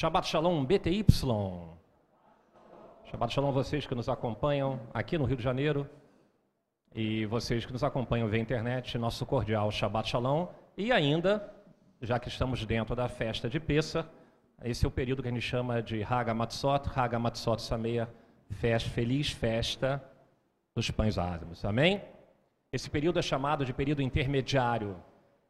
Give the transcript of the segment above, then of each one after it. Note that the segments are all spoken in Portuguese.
Shabbat Shalom BTY. Shabbat Shalom vocês que nos acompanham aqui no Rio de Janeiro e vocês que nos acompanham via internet, nosso cordial Shabbat Shalom. E ainda, já que estamos dentro da festa de Pessa, esse é o período que a gente chama de Haga Matzot, Haga Matzot Sameia, festa, feliz festa dos pães ázimos. Amém? Esse período é chamado de período intermediário.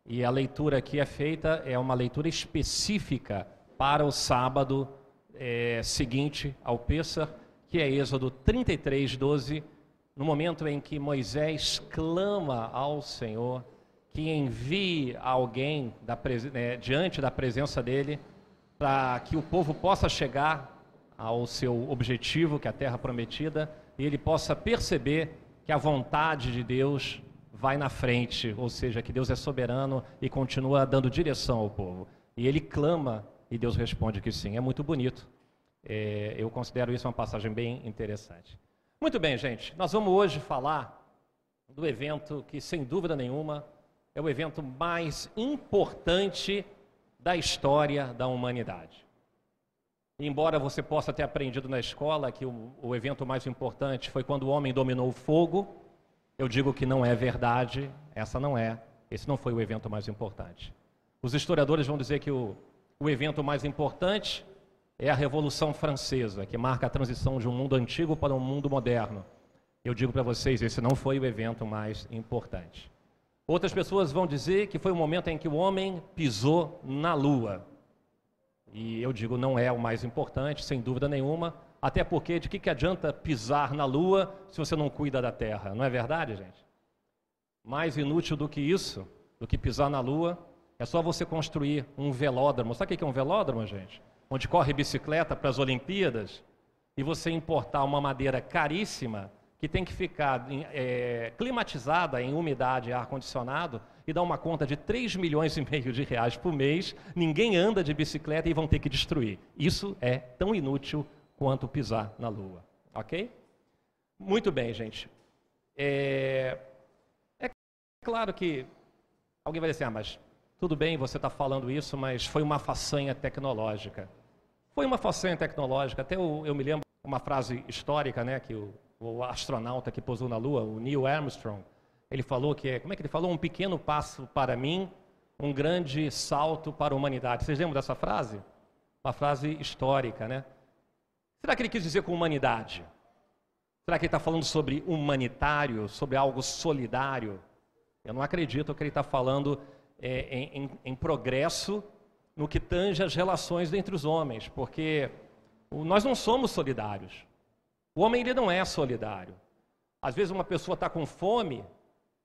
E a leitura que é feita é uma leitura específica para o sábado é, seguinte ao Pêssar, que é Êxodo 33, 12, no momento em que Moisés clama ao Senhor que envie alguém da, né, diante da presença dele para que o povo possa chegar ao seu objetivo, que é a terra prometida, e ele possa perceber que a vontade de Deus vai na frente, ou seja, que Deus é soberano e continua dando direção ao povo. E ele clama e Deus responde que sim. É muito bonito. É, eu considero isso uma passagem bem interessante. Muito bem, gente. Nós vamos hoje falar do evento que, sem dúvida nenhuma, é o evento mais importante da história da humanidade. Embora você possa ter aprendido na escola que o, o, evento mais importante foi quando o homem dominou o fogo, eu digo que não é verdade, essa não é, esse não foi o evento mais importante. Os historiadores vão dizer que o, o evento mais importante é a Revolução Francesa, que marca a transição de um mundo antigo para um mundo moderno. Eu digo para vocês, esse não foi o evento mais importante. Outras pessoas vão dizer que foi o momento em que o homem pisou na lua. E eu digo, não é o mais importante, sem dúvida nenhuma, até porque de que, que adianta pisar na lua se você não cuida da terra? Não é verdade, gente? Mais inútil do que isso, do que pisar na lua, é só você construir um velódromo. Sabe o que é um velódromo, gente? Onde corre bicicleta para as Olimpíadas e você importar uma madeira caríssima que tem que ficar é, climatizada em umidade e ar-condicionado e dá uma conta de 3 milhões e meio de reais por mês, ninguém anda de bicicleta e vão ter que destruir. Isso é tão inútil quanto pisar na lua. Ok? Muito bem, gente. É, é claro que alguém vai dizer, ah, mas tudo bem você está falando isso, mas foi uma façanha tecnológica. Foi uma façanha tecnológica. Até eu, eu me lembro uma frase histórica, né, que o o astronauta que pousou na Lua, o Neil Armstrong, ele falou que é, como é que ele falou? Um pequeno passo para mim, um grande salto para a humanidade. Vocês lembram dessa frase? Uma frase histórica, né? Será que ele quis dizer com humanidade? Será que ele está falando sobre humanitário, sobre algo solidário? Eu não acredito que ele está falando é, em, em, progresso no que tange as relações entre os homens, porque nós não somos solidários. O homem ele não é solidário. Às vezes uma pessoa está com fome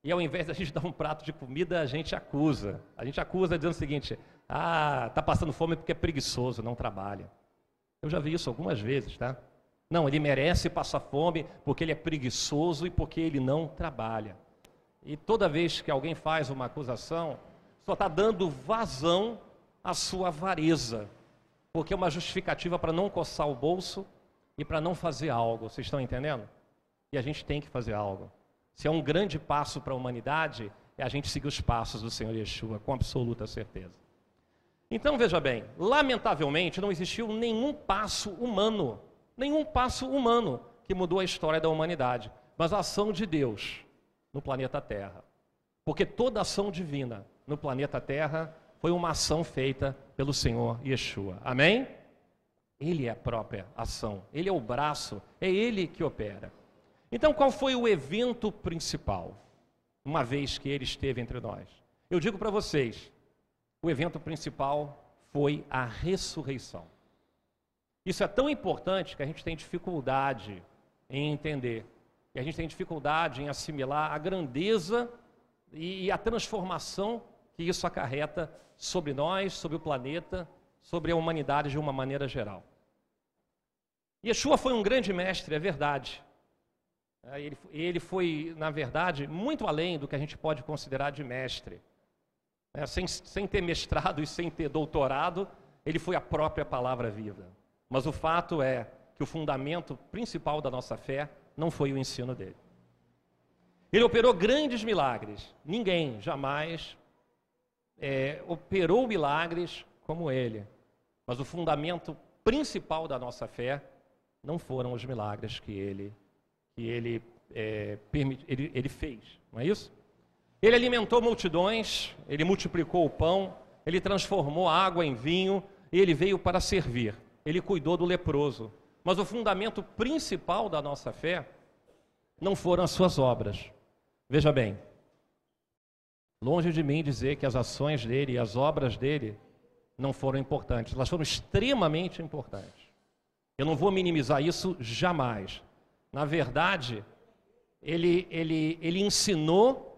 e ao invés de a gente dar um prato de comida, a gente acusa. A gente acusa dizendo o seguinte: ah, está passando fome porque é preguiçoso, não trabalha. Eu já vi isso algumas vezes, tá? Não, ele merece passar fome porque ele é preguiçoso e porque ele não trabalha. E toda vez que alguém faz uma acusação, só está dando vazão à sua avareza, porque é uma justificativa para não coçar o bolso e para não fazer algo. Vocês estão entendendo? E a gente tem que fazer algo. Se é um grande passo para a humanidade, é a gente seguir os passos do Senhor Yeshua, com absoluta certeza. Então veja bem, lamentavelmente não existiu nenhum passo humano, nenhum passo humano que mudou a história da humanidade, mas a ação de Deus no planeta Terra. Porque toda ação divina no planeta Terra foi uma ação feita pelo Senhor Yeshua. Amém? Ele é a própria ação, ele é o braço, é ele que opera. Então, qual foi o evento principal, uma vez que ele esteve entre nós? Eu digo para vocês, o evento principal foi a ressurreição. Isso é tão importante que a gente tem dificuldade em entender, e a gente tem dificuldade em assimilar a grandeza e a transformação que isso acarreta sobre nós, sobre o planeta sobre a humanidade de uma maneira geral. Yeshua foi um grande mestre, é verdade. É, ele, foi, na verdade, muito além do que a gente pode considerar de mestre. É, sem, sem ter mestrado e sem ter doutorado, ele foi a própria palavra viva. Mas o fato é que o fundamento principal da nossa fé não foi o ensino dele. Ele operou grandes milagres. Ninguém jamais é, operou milagres como ele. Mas o fundamento principal da nossa fé não foram os milagres que ele, que ele, é, ele, ele fez, não é isso? Ele alimentou multidões, ele multiplicou o pão, ele transformou água em vinho e ele veio para servir. Ele cuidou do leproso. Mas o fundamento principal da nossa fé não foram as suas obras. Veja bem, longe de mim dizer que as ações dele e as obras dele não foram importantes, elas foram extremamente importantes. Eu não vou minimizar isso jamais. Na verdade, ele, ele, ele ensinou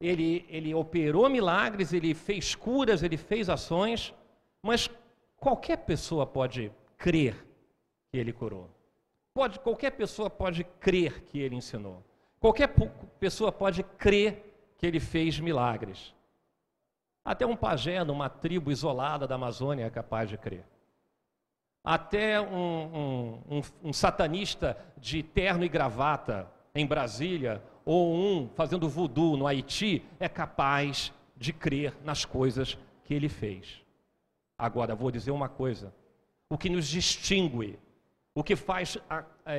ele, ele operou milagres, ele fez curas, ele fez ações, mas qualquer pessoa pode crer que ele curou. Pode, qualquer pessoa pode crer que ele ensinou. Qualquer pessoa pode crer que ele fez milagres. Até um pajé numa tribo isolada da Amazônia é capaz de crer. Até um, um, um, um satanista de terno e gravata em Brasília ou um fazendo voodoo no Haiti é capaz de crer nas coisas que ele fez. Agora, vou dizer uma coisa: o que nos distingue, o que faz a, é,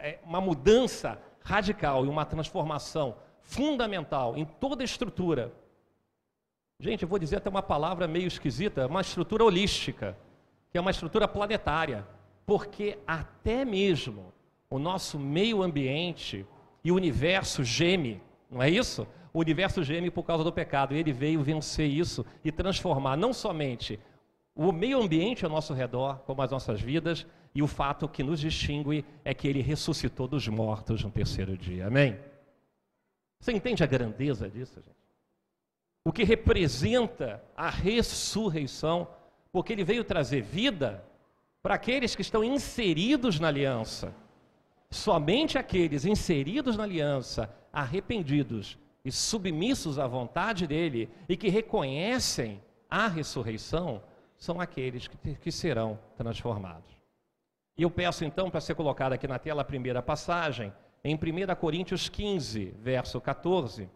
é, é uma mudança radical e uma transformação fundamental em toda estrutura. Gente, eu vou dizer até uma palavra meio esquisita, uma estrutura holística, que é uma estrutura planetária, porque até mesmo o nosso meio ambiente e o universo geme, não é isso? O universo geme por causa do pecado. E ele veio vencer isso e transformar não somente o meio ambiente ao nosso redor, como as nossas vidas, e o fato que nos distingue é que ele ressuscitou dos mortos no terceiro dia. Amém? Você entende a grandeza disso, gente? O que representa a ressurreição, porque ele veio trazer vida para aqueles que estão inseridos na aliança. Somente aqueles inseridos na aliança, arrependidos e submissos à vontade dele e que reconhecem a ressurreição, são aqueles que, que serão transformados. E eu peço então para ser colocada aqui na tela a primeira passagem, em 1 Coríntios 15, verso 14.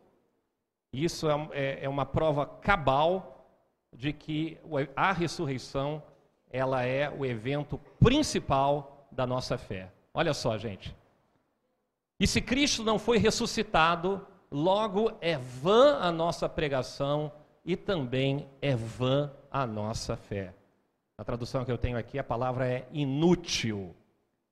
Isso é, é, é uma prova cabal de que a ressurreição ela é o evento principal da nossa fé. Olha só, gente. E se Cristo não foi ressuscitado, logo é vã a nossa pregação e também é vã a nossa fé. A tradução que eu tenho aqui, a palavra é inútil.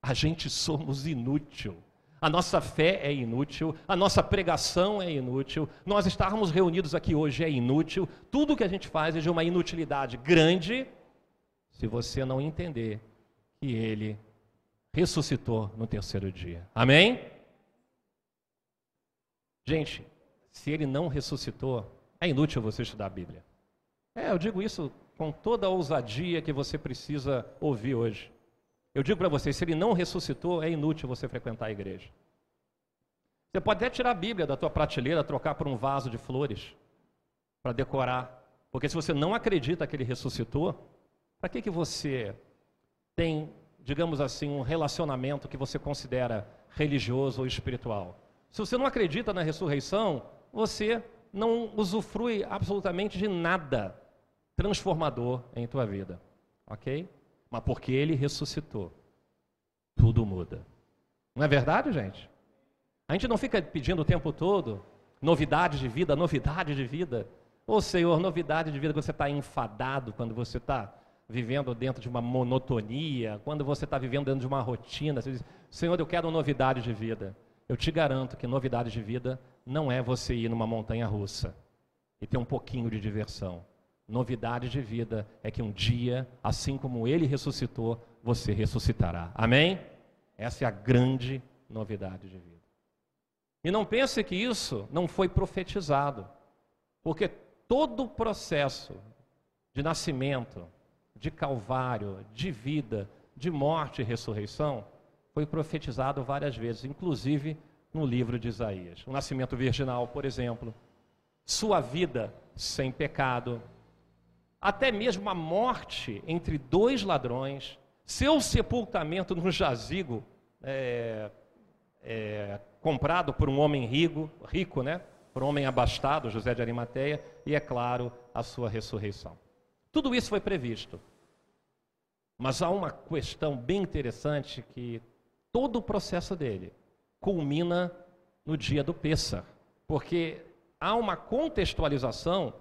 A gente somos inútil. A nossa fé é inútil, a nossa pregação é inútil, nós estarmos reunidos aqui hoje é inútil, tudo que a gente faz é de uma inutilidade grande se você não entender que Ele ressuscitou no terceiro dia. Amém? Gente, se ele não ressuscitou, é inútil você estudar a Bíblia. É, eu digo isso com toda a ousadia que você precisa ouvir hoje. Eu digo para vocês, se ele não ressuscitou, é inútil você frequentar a igreja. Você pode até tirar a Bíblia da tua prateleira, trocar por um vaso de flores para decorar. Porque se você não acredita que ele ressuscitou, para que, que você tem digamos assim, um relacionamento que você considera religioso ou espiritual. Se você não acredita na ressurreição, você não usufrui absolutamente de nada transformador em tua vida, ok? Mas porque ele ressuscitou, tudo muda. Não é verdade, gente? A gente não fica pedindo o tempo todo novidade de vida, novidade de vida. Ô oh, Senhor, novidade de vida você está enfadado, quando você está vivendo dentro de uma monotonia, quando você está vivendo dentro de uma rotina, você diz, Senhor, eu quero novidade de vida. Eu te garanto que novidade de vida não é você ir numa montanha russa e ter um pouquinho de diversão. Novidade de vida é que um dia, assim como ele ressuscitou, você ressuscitará. Amém? Essa é a grande novidade de vida. E não pense que isso não foi profetizado, porque todo o processo de nascimento, de Calvário, de vida, de morte e ressurreição, foi profetizado várias vezes, inclusive no livro de Isaías. O nascimento virginal, por exemplo, sua vida sem pecado, até mesmo a morte entre dois ladrões, seu sepultamento no jazigo é, é, comprado por um homem rico, rico, né? Por um homem abastado, José de Arimateia, e é claro, a sua ressurreição. Tudo isso foi previsto. Mas há uma questão bem interessante que todo o processo dele culmina no dia do Pêssar, porque há uma contextualização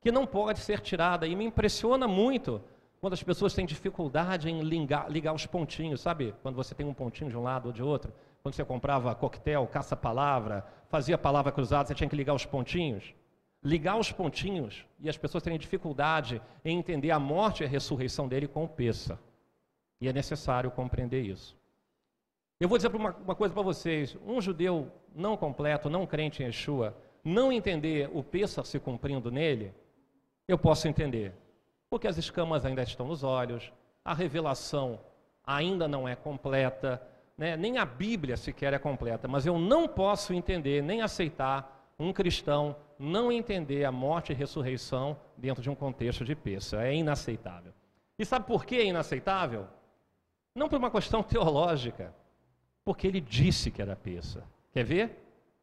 que não pode ser tirada e me impressiona muito quando as pessoas têm dificuldade em ligar, ligar os pontinhos, sabe? Quando você tem um pontinho de um lado ou de outro, quando você comprava coquetel, caça-palavra, fazia palavra cruzada, você tinha que ligar os pontinhos. Ligar os pontinhos e as pessoas terem dificuldade em entender a morte e a ressurreição dele com o Pêssar. E é necessário compreender isso. Eu vou dizer uma, uma coisa para vocês: um judeu não completo, não crente em Yeshua, não entender o Pêssar se cumprindo nele, eu posso entender porque as escamas ainda estão nos olhos, a revelação ainda não é completa, né? nem a Bíblia sequer é completa, mas eu não posso entender nem aceitar um cristão não entender a morte e ressurreição dentro de um contexto de peça. É inaceitável. E sabe por que é inaceitável? Não por uma questão teológica, porque ele disse que era peça. Quer ver?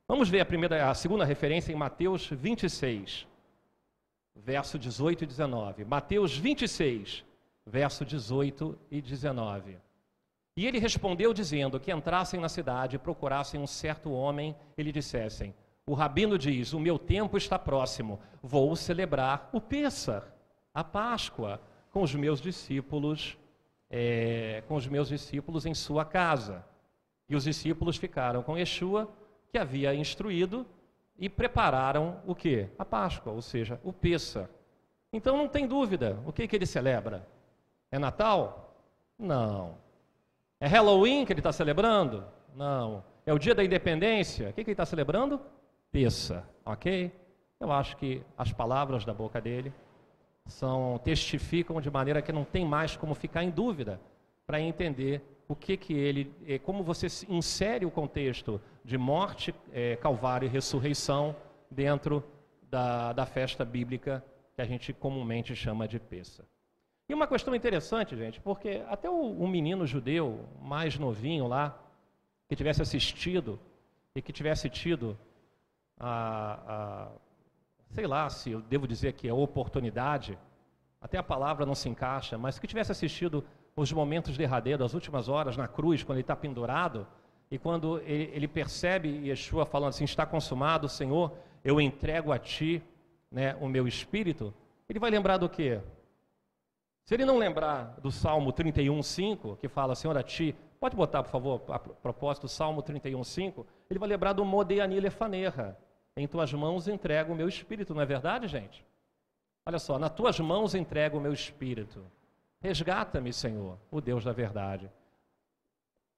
Vamos ver a primeira, a segunda referência em Mateus 26 verso 18 e 19. Mateus 26, verso 18 e 19. E ele respondeu dizendo que entrassem na cidade e procurassem um certo homem e lhe dissessem: O rabino diz: O meu tempo está próximo, vou celebrar o Pêssar, a Páscoa, com os meus discípulos, é, com os meus discípulos em sua casa. E os discípulos ficaram com Yeshua, que havia instruído, e prepararam o que? A Páscoa, ou seja, o Pêssar. Então não tem dúvida, o que, que ele celebra? É Natal? Não. É Halloween que ele está celebrando? Não. É o dia da independência? O que, que ele está celebrando? Pêssar, ok? Eu acho que as palavras da boca dele são testificam de maneira que não tem mais como ficar em dúvida para entender o que que ele, é, como você insere o contexto de morte, é, calvário e ressurreição dentro da, da festa bíblica que a gente comumente chama de Pessa. E uma questão interessante, gente, porque até o, um menino judeu mais novinho lá, que tivesse assistido e que tivesse tido a, a sei lá se eu devo dizer que é oportunidade, até a palavra não se encaixa, mas que tivesse assistido os momentos derradeiros, as últimas horas na cruz, quando ele está pendurado, e quando ele, ele, percebe Yeshua falando assim: está consumado, Senhor, eu entrego a Ti né, o meu espírito, ele vai lembrar do quê? Se ele não lembrar do Salmo 31,5, que fala, Senhor, a Ti, pode botar, por favor, a propósito, Salmo 31,5, ele vai lembrar do Modeani Lefanerra. Em tuas mãos entrego o meu espírito, não é verdade, gente? Olha só, nas tuas mãos entrego o meu espírito. Resgata-me, Senhor, o Deus da verdade.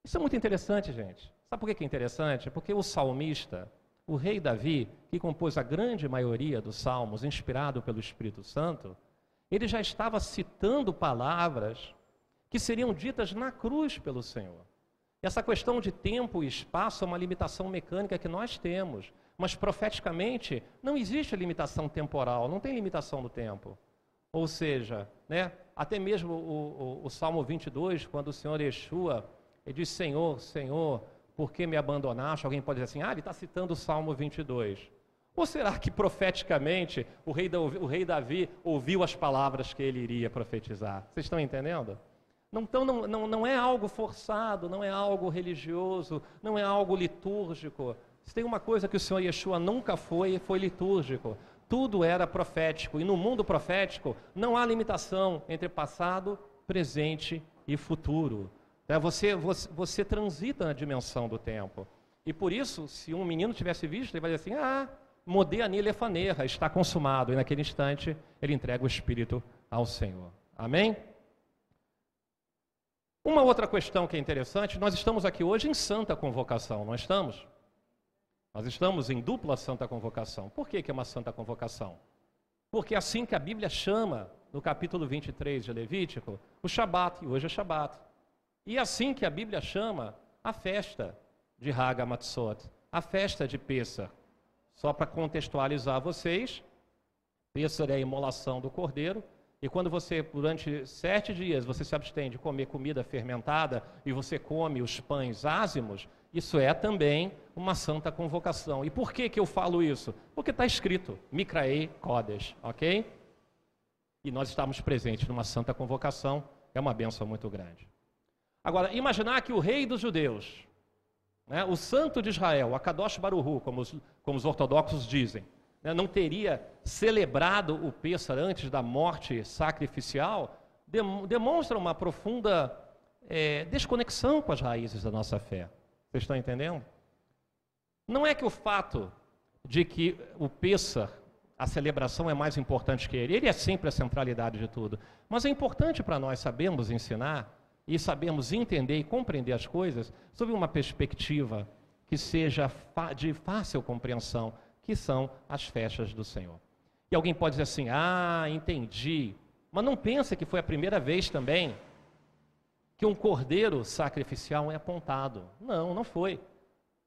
Isso é muito interessante, gente. Sabe por que é interessante? Porque o salmista, o rei Davi, que compôs a grande maioria dos salmos, inspirado pelo Espírito Santo, ele já estava citando palavras que seriam ditas na cruz pelo Senhor. Essa questão de tempo e espaço é uma limitação mecânica que nós temos, mas profeticamente não existe limitação temporal, não tem limitação do tempo. Ou seja, né, até mesmo o, o, o Salmo 22, quando o Senhor Yeshua, ele diz, Senhor, Senhor, por que me abandonaste? Alguém pode dizer assim, ah, ele está citando o Salmo 22. Ou será que profeticamente o rei, o rei Davi ouviu as palavras que ele iria profetizar? Vocês estão entendendo? Então não, não, não é algo forçado, não é algo religioso, não é algo litúrgico. Se tem uma coisa que o Senhor Yeshua nunca foi, foi litúrgico tudo era profético. E no mundo profético não há limitação entre passado, presente e futuro. É, você, você, você transita na dimensão do tempo. E por isso, se um menino tivesse visto, ele vai dizer assim: ah, Modeani Lefanerra, está consumado. E naquele instante, ele entrega o Espírito ao Senhor. Amém? Uma outra questão que é interessante: nós estamos aqui hoje em santa convocação, não estamos? Nós estamos em dupla santa convocação. Por que, que é uma santa convocação? Porque é assim que a Bíblia chama, no capítulo 23 de Levítico, o Shabat, e hoje é Shabat. E é assim que a Bíblia chama a festa de Haga Matzot, a festa de Pessah. Só para contextualizar vocês, Pessah é a imolação do cordeiro, e quando você, durante sete dias, você se abstém de comer comida fermentada e você come os pães ázimos, isso é também uma santa convocação. E por que, que eu falo isso? Porque está escrito, Micraei Kodesh, ok? E nós estamos presentes numa santa convocação é uma benção muito grande. Agora, imaginar que o rei dos judeus, né, o santo de Israel, a Kadosh Baruhu, como os, como os ortodoxos dizem, né, não teria celebrado o Pêssar antes da morte sacrificial, demonstra uma profunda é, desconexão com as raízes da nossa fé. Vocês estão entendendo? Não é que o fato de que o Pêssar, a celebração é mais importante que ele, ele é sempre a centralidade de tudo, mas é importante para nós sabermos ensinar e sabermos entender e compreender as coisas sob uma perspectiva que seja de fácil compreensão, que são as festas do Senhor. E alguém pode dizer assim: ah, entendi. Mas não pensa que foi a primeira vez também que um cordeiro sacrificial é apontado. Não, não foi.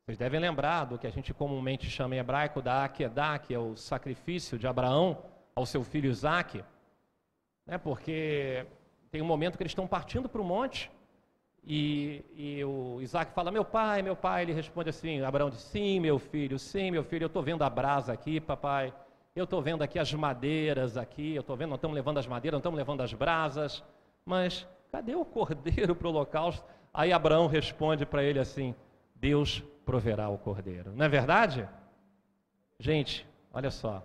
Vocês devem lembrar do que a gente comumente chama em hebraico da Akedah, que é o sacrifício de Abraão ao seu filho Isaac. Né, porque tem um momento que eles estão partindo para o monte e, e, o Isaac fala, meu pai, meu pai. Ele responde assim, Abraão diz, sim, meu filho, sim, meu filho, eu estou vendo a brasa aqui, papai. Eu estou vendo aqui as madeiras aqui, eu estou vendo, não estamos levando as madeiras, não estamos levando as brasas. Mas cadê o cordeiro para o holocausto? Aí Abraão responde para ele assim, Deus proverá o cordeiro. Não é verdade? Gente, olha só.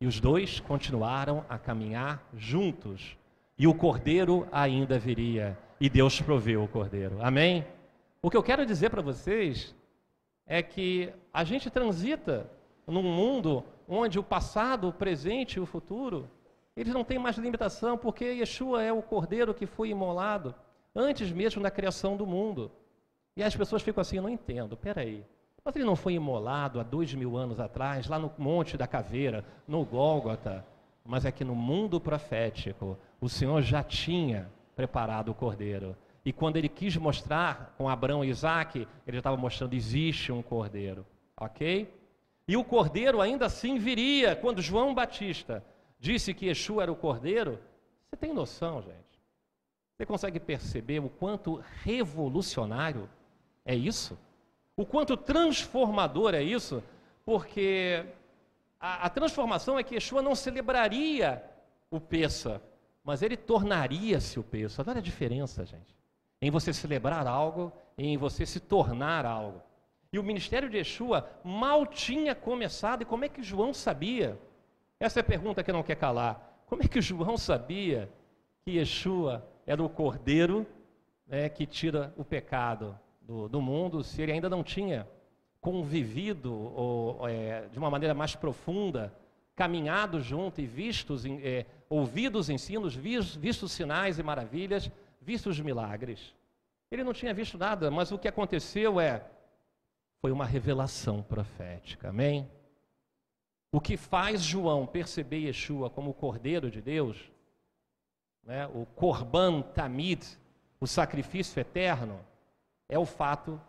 E os dois continuaram a caminhar juntos. E o cordeiro ainda viria e Deus proveu o cordeiro. Amém? O que eu quero dizer para vocês é que a gente transita num mundo onde o passado, o presente e o futuro, eles não têm mais limitação, porque Yeshua é o cordeiro que foi imolado antes mesmo da criação do mundo. E as pessoas ficam assim, não entendo, peraí. Mas ele não foi imolado há dois mil anos atrás, lá no Monte da Caveira, no Gólgota. Mas é que no mundo profético, o Senhor já tinha preparado o cordeiro. E quando ele quis mostrar com Abraão e Isaac, ele estava mostrando: existe um cordeiro. Ok? E o cordeiro ainda assim viria. Quando João Batista disse que Yeshua era o cordeiro, você tem noção, gente? Você consegue perceber o quanto revolucionário é isso? O quanto transformador é isso? Porque a, a transformação é que Yeshua não celebraria o Pessa, mas ele tornaria-se o peso. Olha a diferença, gente. Em você celebrar algo e em você se tornar algo. E o ministério de Yeshua mal tinha começado. E como é que João sabia? Essa é a pergunta que não quer calar. Como é que João sabia que Yeshua era o cordeiro né, que tira o pecado do, do, mundo, se ele ainda não tinha convivido ou, é, de uma maneira mais profunda caminhado junto e vistos, é, ouvido os ensinos, visto os sinais e maravilhas, visto os milagres. Ele não tinha visto nada, mas o que aconteceu é foi uma revelação profética. Amém? O que faz João perceber Yeshua como o Cordeiro de Deus, né, o Korban Tamid, o sacrifício eterno, é o fato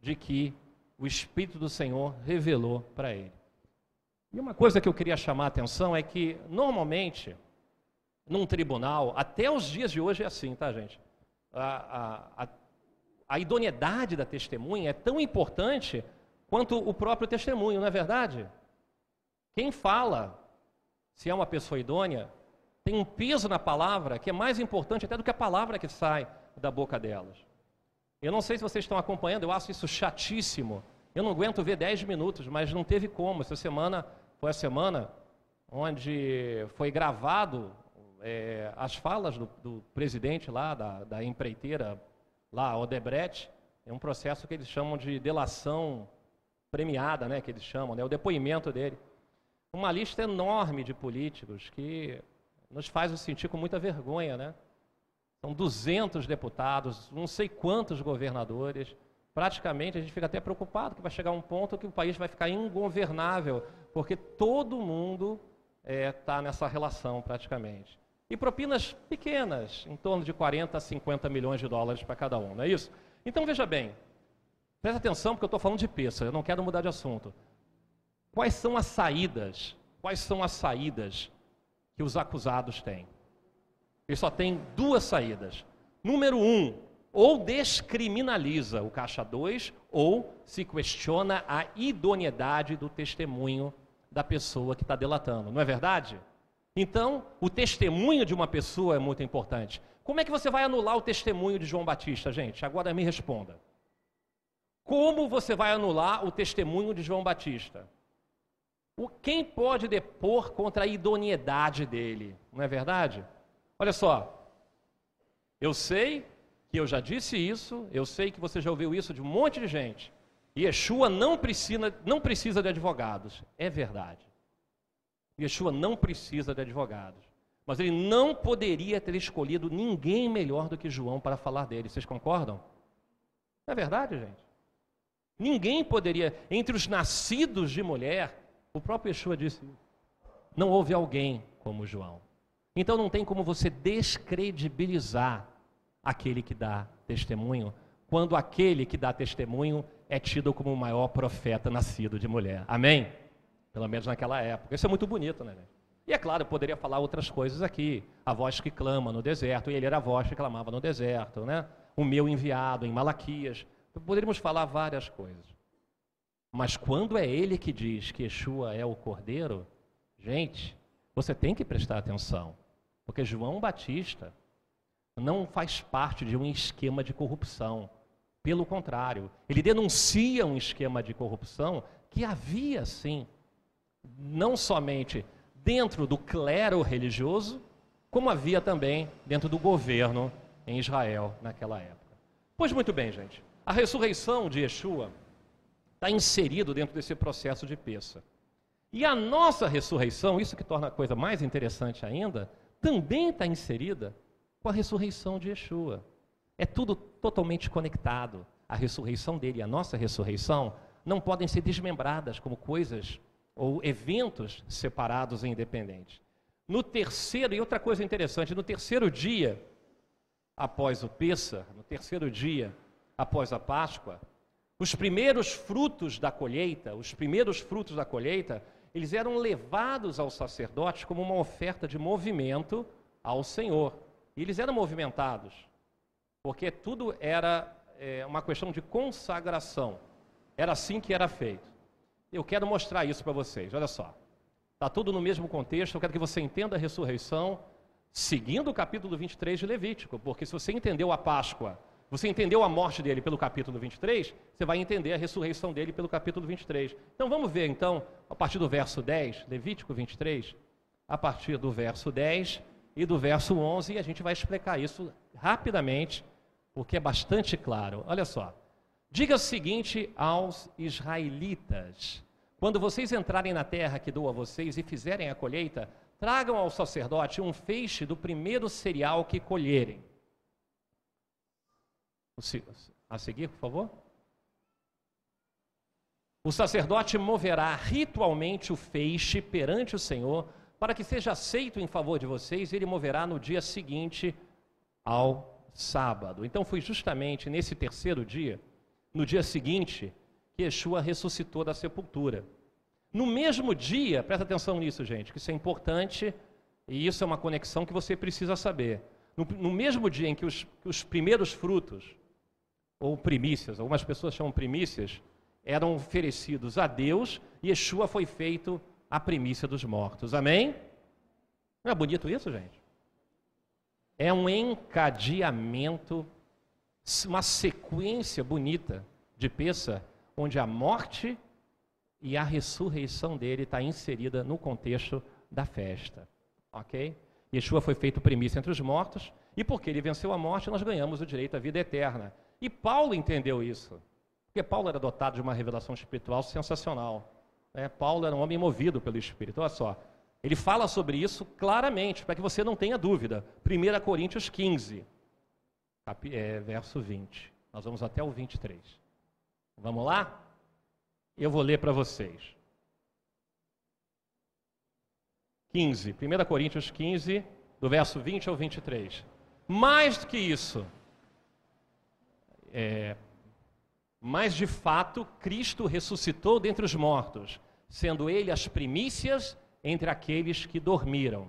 de que o Espírito do Senhor revelou para ele. E uma coisa que eu queria chamar a atenção é que, normalmente, num tribunal, até os dias de hoje é assim, tá, gente? A, a, a, a idoneidade da testemunha é tão importante quanto o próprio testemunho, não é verdade? Quem fala, se é uma pessoa idônea, tem um peso na palavra que é mais importante até do que a palavra que sai da boca delas. Eu não sei se vocês estão acompanhando, eu acho isso chatíssimo. Eu não aguento ver 10 minutos, mas não teve como. Essa semana foi a semana onde foi gravado é, as falas do, do, presidente lá, da, da empreiteira lá, Odebrecht, é um processo que eles chamam de delação premiada, né, que eles chamam, né, o depoimento dele. Uma lista enorme de políticos que nos faz nos sentir com muita vergonha, né? São 200 deputados, não sei quantos governadores, praticamente a gente fica até preocupado que vai chegar um ponto que o país vai ficar ingovernável, porque todo mundo está é, tá nessa relação praticamente. E propinas pequenas, em torno de 40 a 50 milhões de dólares para cada um, não é isso? Então veja bem, presta atenção porque eu estou falando de peça, eu não quero mudar de assunto. Quais são as saídas? Quais são as saídas que os acusados têm? Eles só têm duas saídas. Número um, ou descriminaliza o caixa 2 ou se questiona a idoneidade do testemunho da pessoa que está delatando, não é verdade? Então, o testemunho de uma pessoa é muito importante. Como é que você vai anular o testemunho de João Batista, gente? Agora me responda. Como você vai anular o testemunho de João Batista? O, quem pode depor contra a idoneidade dele? Não é verdade? Olha só, eu sei que eu já disse isso, eu sei que você já ouviu isso de um monte de gente. Yeshua não precisa, não precisa de advogados. É verdade. Yeshua não precisa de advogados. Mas ele não poderia ter escolhido ninguém melhor do que João para falar dele. Vocês concordam? Não é verdade, gente? Ninguém poderia, entre os nascidos de mulher, o próprio Yeshua disse: não houve alguém como João. Então não tem como você descredibilizar aquele que dá testemunho, quando aquele que dá testemunho é tido como o maior profeta nascido de mulher. Amém? Pelo menos naquela época. Isso é muito bonito, né? E é claro, eu poderia falar outras coisas aqui. A voz que clama no deserto, e ele era a voz que clamava no deserto, né? O meu enviado em Malaquias. Poderíamos falar várias coisas. Mas quando é ele que diz que Yeshua é o cordeiro, gente, você tem que prestar atenção. Porque João Batista não faz parte de um esquema de corrupção. Pelo contrário, ele denuncia um esquema de corrupção que havia sim, não somente dentro do clero religioso, como havia também dentro do governo em Israel naquela época. Pois muito bem, gente. A ressurreição de Yeshua está inserido dentro desse processo de peça. E a nossa ressurreição, isso que torna a coisa mais interessante ainda, também está inserida com a ressurreição de Yeshua. É tudo totalmente conectado. A ressurreição dele e a nossa ressurreição não podem ser desmembradas como coisas ou eventos separados e independentes. No terceiro, e outra coisa interessante, no terceiro dia após o Pessa, no terceiro dia após a Páscoa, os primeiros frutos da colheita, os primeiros frutos da colheita, eles eram levados aos sacerdotes como uma oferta de movimento ao Senhor. E eles eram movimentados porque tudo era é, uma questão de consagração. Era assim que era feito. Eu quero mostrar isso para vocês, olha só. Está tudo no mesmo contexto, eu quero que você entenda a ressurreição seguindo o capítulo 23 de Levítico, porque se você entendeu a Páscoa, você entendeu a morte dele pelo capítulo 23, você vai entender a ressurreição dele pelo capítulo 23. Então vamos ver então, a partir do verso 10, Levítico 23, a partir do verso 10 e do verso 11, e a gente vai explicar isso rapidamente porque é bastante claro. Olha só. Diga o seguinte aos israelitas: quando vocês entrarem na terra que dou a vocês e fizerem a colheita, tragam ao sacerdote um feixe do primeiro cereal que colherem. A seguir, por favor. O sacerdote moverá ritualmente o feixe perante o Senhor, para que seja aceito em favor de vocês, ele moverá no dia seguinte ao sábado. Então foi justamente nesse terceiro dia, no dia seguinte, que Yeshua ressuscitou da sepultura. No mesmo dia, presta atenção nisso, gente, que isso é importante e isso é uma conexão que você precisa saber. No, no mesmo dia em que os, que os primeiros frutos, ou primícias, algumas pessoas chamam primícias, eram oferecidos a Deus, Yeshua foi feito a primícia dos mortos. Amém? Não é bonito isso, gente? é um encadeamento, uma sequência bonita de peça, onde a morte e a ressurreição dele está inserida no contexto da festa. Ok? Yeshua foi feito primícia entre os mortos, e porque ele venceu a morte, nós ganhamos o direito à vida eterna. E Paulo entendeu isso, porque Paulo era dotado de uma revelação espiritual sensacional. Né? Paulo era um homem movido pelo Espírito. Olha só, ele fala sobre isso claramente, para que você não tenha dúvida. 1 Coríntios 15, é, verso 20. Nós vamos até o 23. Vamos lá? Eu vou ler para vocês. 15, 1 Coríntios 15, do verso 20 ao 23. Mais do que isso, é, mas de fato, Cristo ressuscitou dentre os mortos, sendo ele as primícias entre aqueles que dormiram.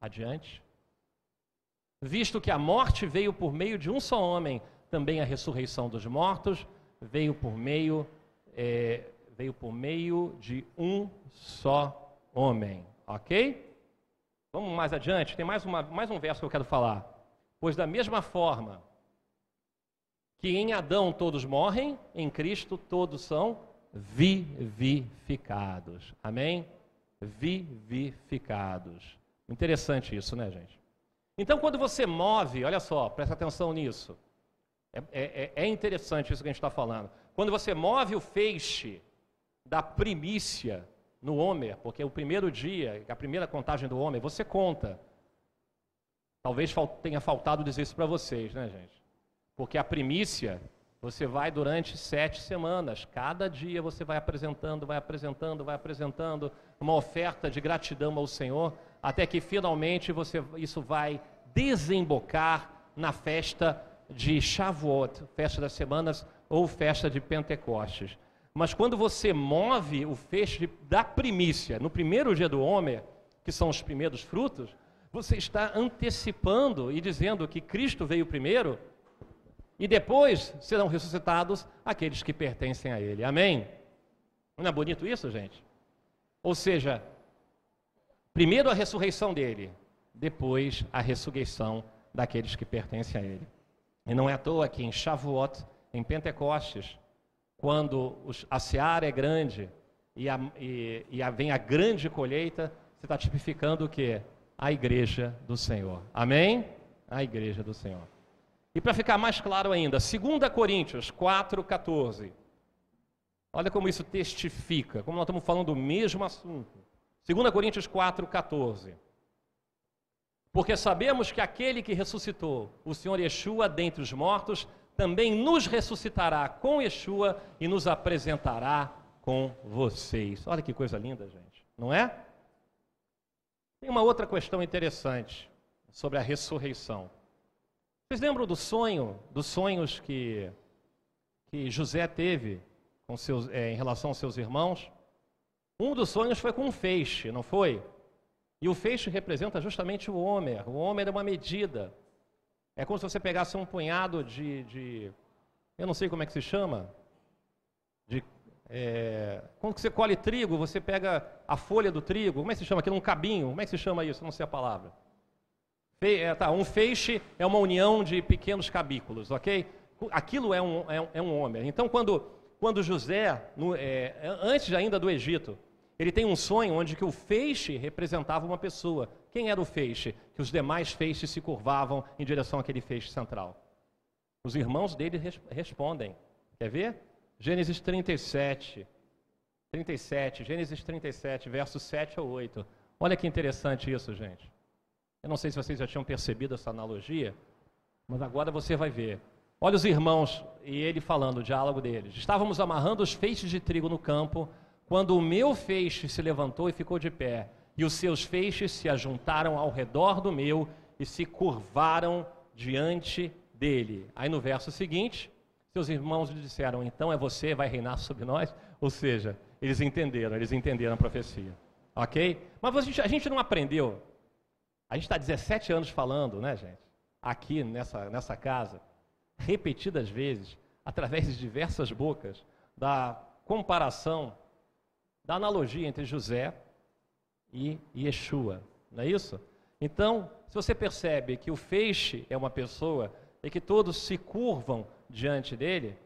Adiante. Visto que a morte veio por meio de um só homem, também a ressurreição dos mortos veio por meio é, veio por meio de um só homem, ok? Vamos mais adiante, tem mais, uma, mais um verso que eu quero falar. Pois da mesma forma que em Adão todos morrem, em Cristo todos são vivificados. Amém? Vivificados. Interessante isso, né, gente? Então, quando você move, olha só, presta atenção nisso. É, é, é interessante isso que a gente está falando. Quando você move o feixe da primícia no Homer, porque o primeiro dia, a primeira contagem do Homer, você conta. Talvez tenha faltado dizer isso para vocês, né, gente? Porque a primícia, você vai durante sete semanas. Cada dia você vai apresentando, vai apresentando, vai apresentando uma oferta de gratidão ao Senhor, até que finalmente você, isso vai desembocar na festa de Shavuot, festa das semanas ou festa de Pentecostes. Mas quando você move o feixe da primícia, no primeiro dia do Homer, que são os primeiros frutos, você está antecipando e dizendo que Cristo veio primeiro e depois serão ressuscitados aqueles que pertencem a Ele. Amém? Não é bonito isso, gente? Ou seja, primeiro a ressurreição dele, depois a ressurreição daqueles que pertencem a Ele. E não é à toa que em Shavuot, em Pentecostes, quando a seara é grande e, a, e, e a, vem a grande colheita, você está tipificando o que? A igreja do Senhor. Amém? A igreja do Senhor. E para ficar mais claro ainda, 2 Coríntios 4,14. Olha como isso testifica, como nós estamos falando do mesmo assunto. 2 Coríntios 4,14. Porque sabemos que aquele que ressuscitou o Senhor Yeshua dentre os mortos também nos ressuscitará com Yeshua e nos apresentará com vocês. Olha que coisa linda, gente, não é? Tem uma outra questão interessante sobre a ressurreição. Vocês lembram do sonho, dos sonhos que, que José teve com seus, é, em relação aos seus irmãos? Um dos sonhos foi com um feixe, não foi? E o feixe representa justamente o Homer. O Homer é uma medida é como se você pegasse um punhado de, de eu não sei como é que se chama, de, é, quando você colhe trigo, você pega a folha do trigo, como é que se chama aquilo? Um cabinho, como é que se chama isso? Eu não sei a palavra. Fe, é, tá, um feixe é uma união de pequenos cabículos, ok? Aquilo é um, é um, é um homem. Então, quando, quando José, no, é, antes ainda do Egito, ele tem um sonho onde que o feixe representava uma pessoa. Quem era o feixe? Que os demais feixes se curvavam em direção àquele feixe central. Os irmãos dele res respondem. Quer ver? Gênesis 37. 37, Gênesis 37, versos 7 a 8. Olha que interessante isso, gente. Eu não sei se vocês já tinham percebido essa analogia, mas agora você vai ver. Olha os irmãos e ele falando, o diálogo deles. Estávamos amarrando os feixes de trigo no campo quando o meu feixe se levantou e ficou de pé, e os seus feixes se ajuntaram ao redor do meu e se curvaram diante dele. Aí no verso seguinte, seus irmãos lhe disseram: Então é você, vai reinar sobre nós? Ou seja, eles entenderam, eles entenderam a profecia. Ok? Mas a gente, a gente não aprendeu. A gente está 17 anos falando, né, gente? Aqui nessa, nessa casa, repetidas vezes, através de diversas bocas, da comparação da analogia entre José e Yeshua, não é isso? Então, se você percebe que o feixe é uma pessoa e que todos se curvam diante dele,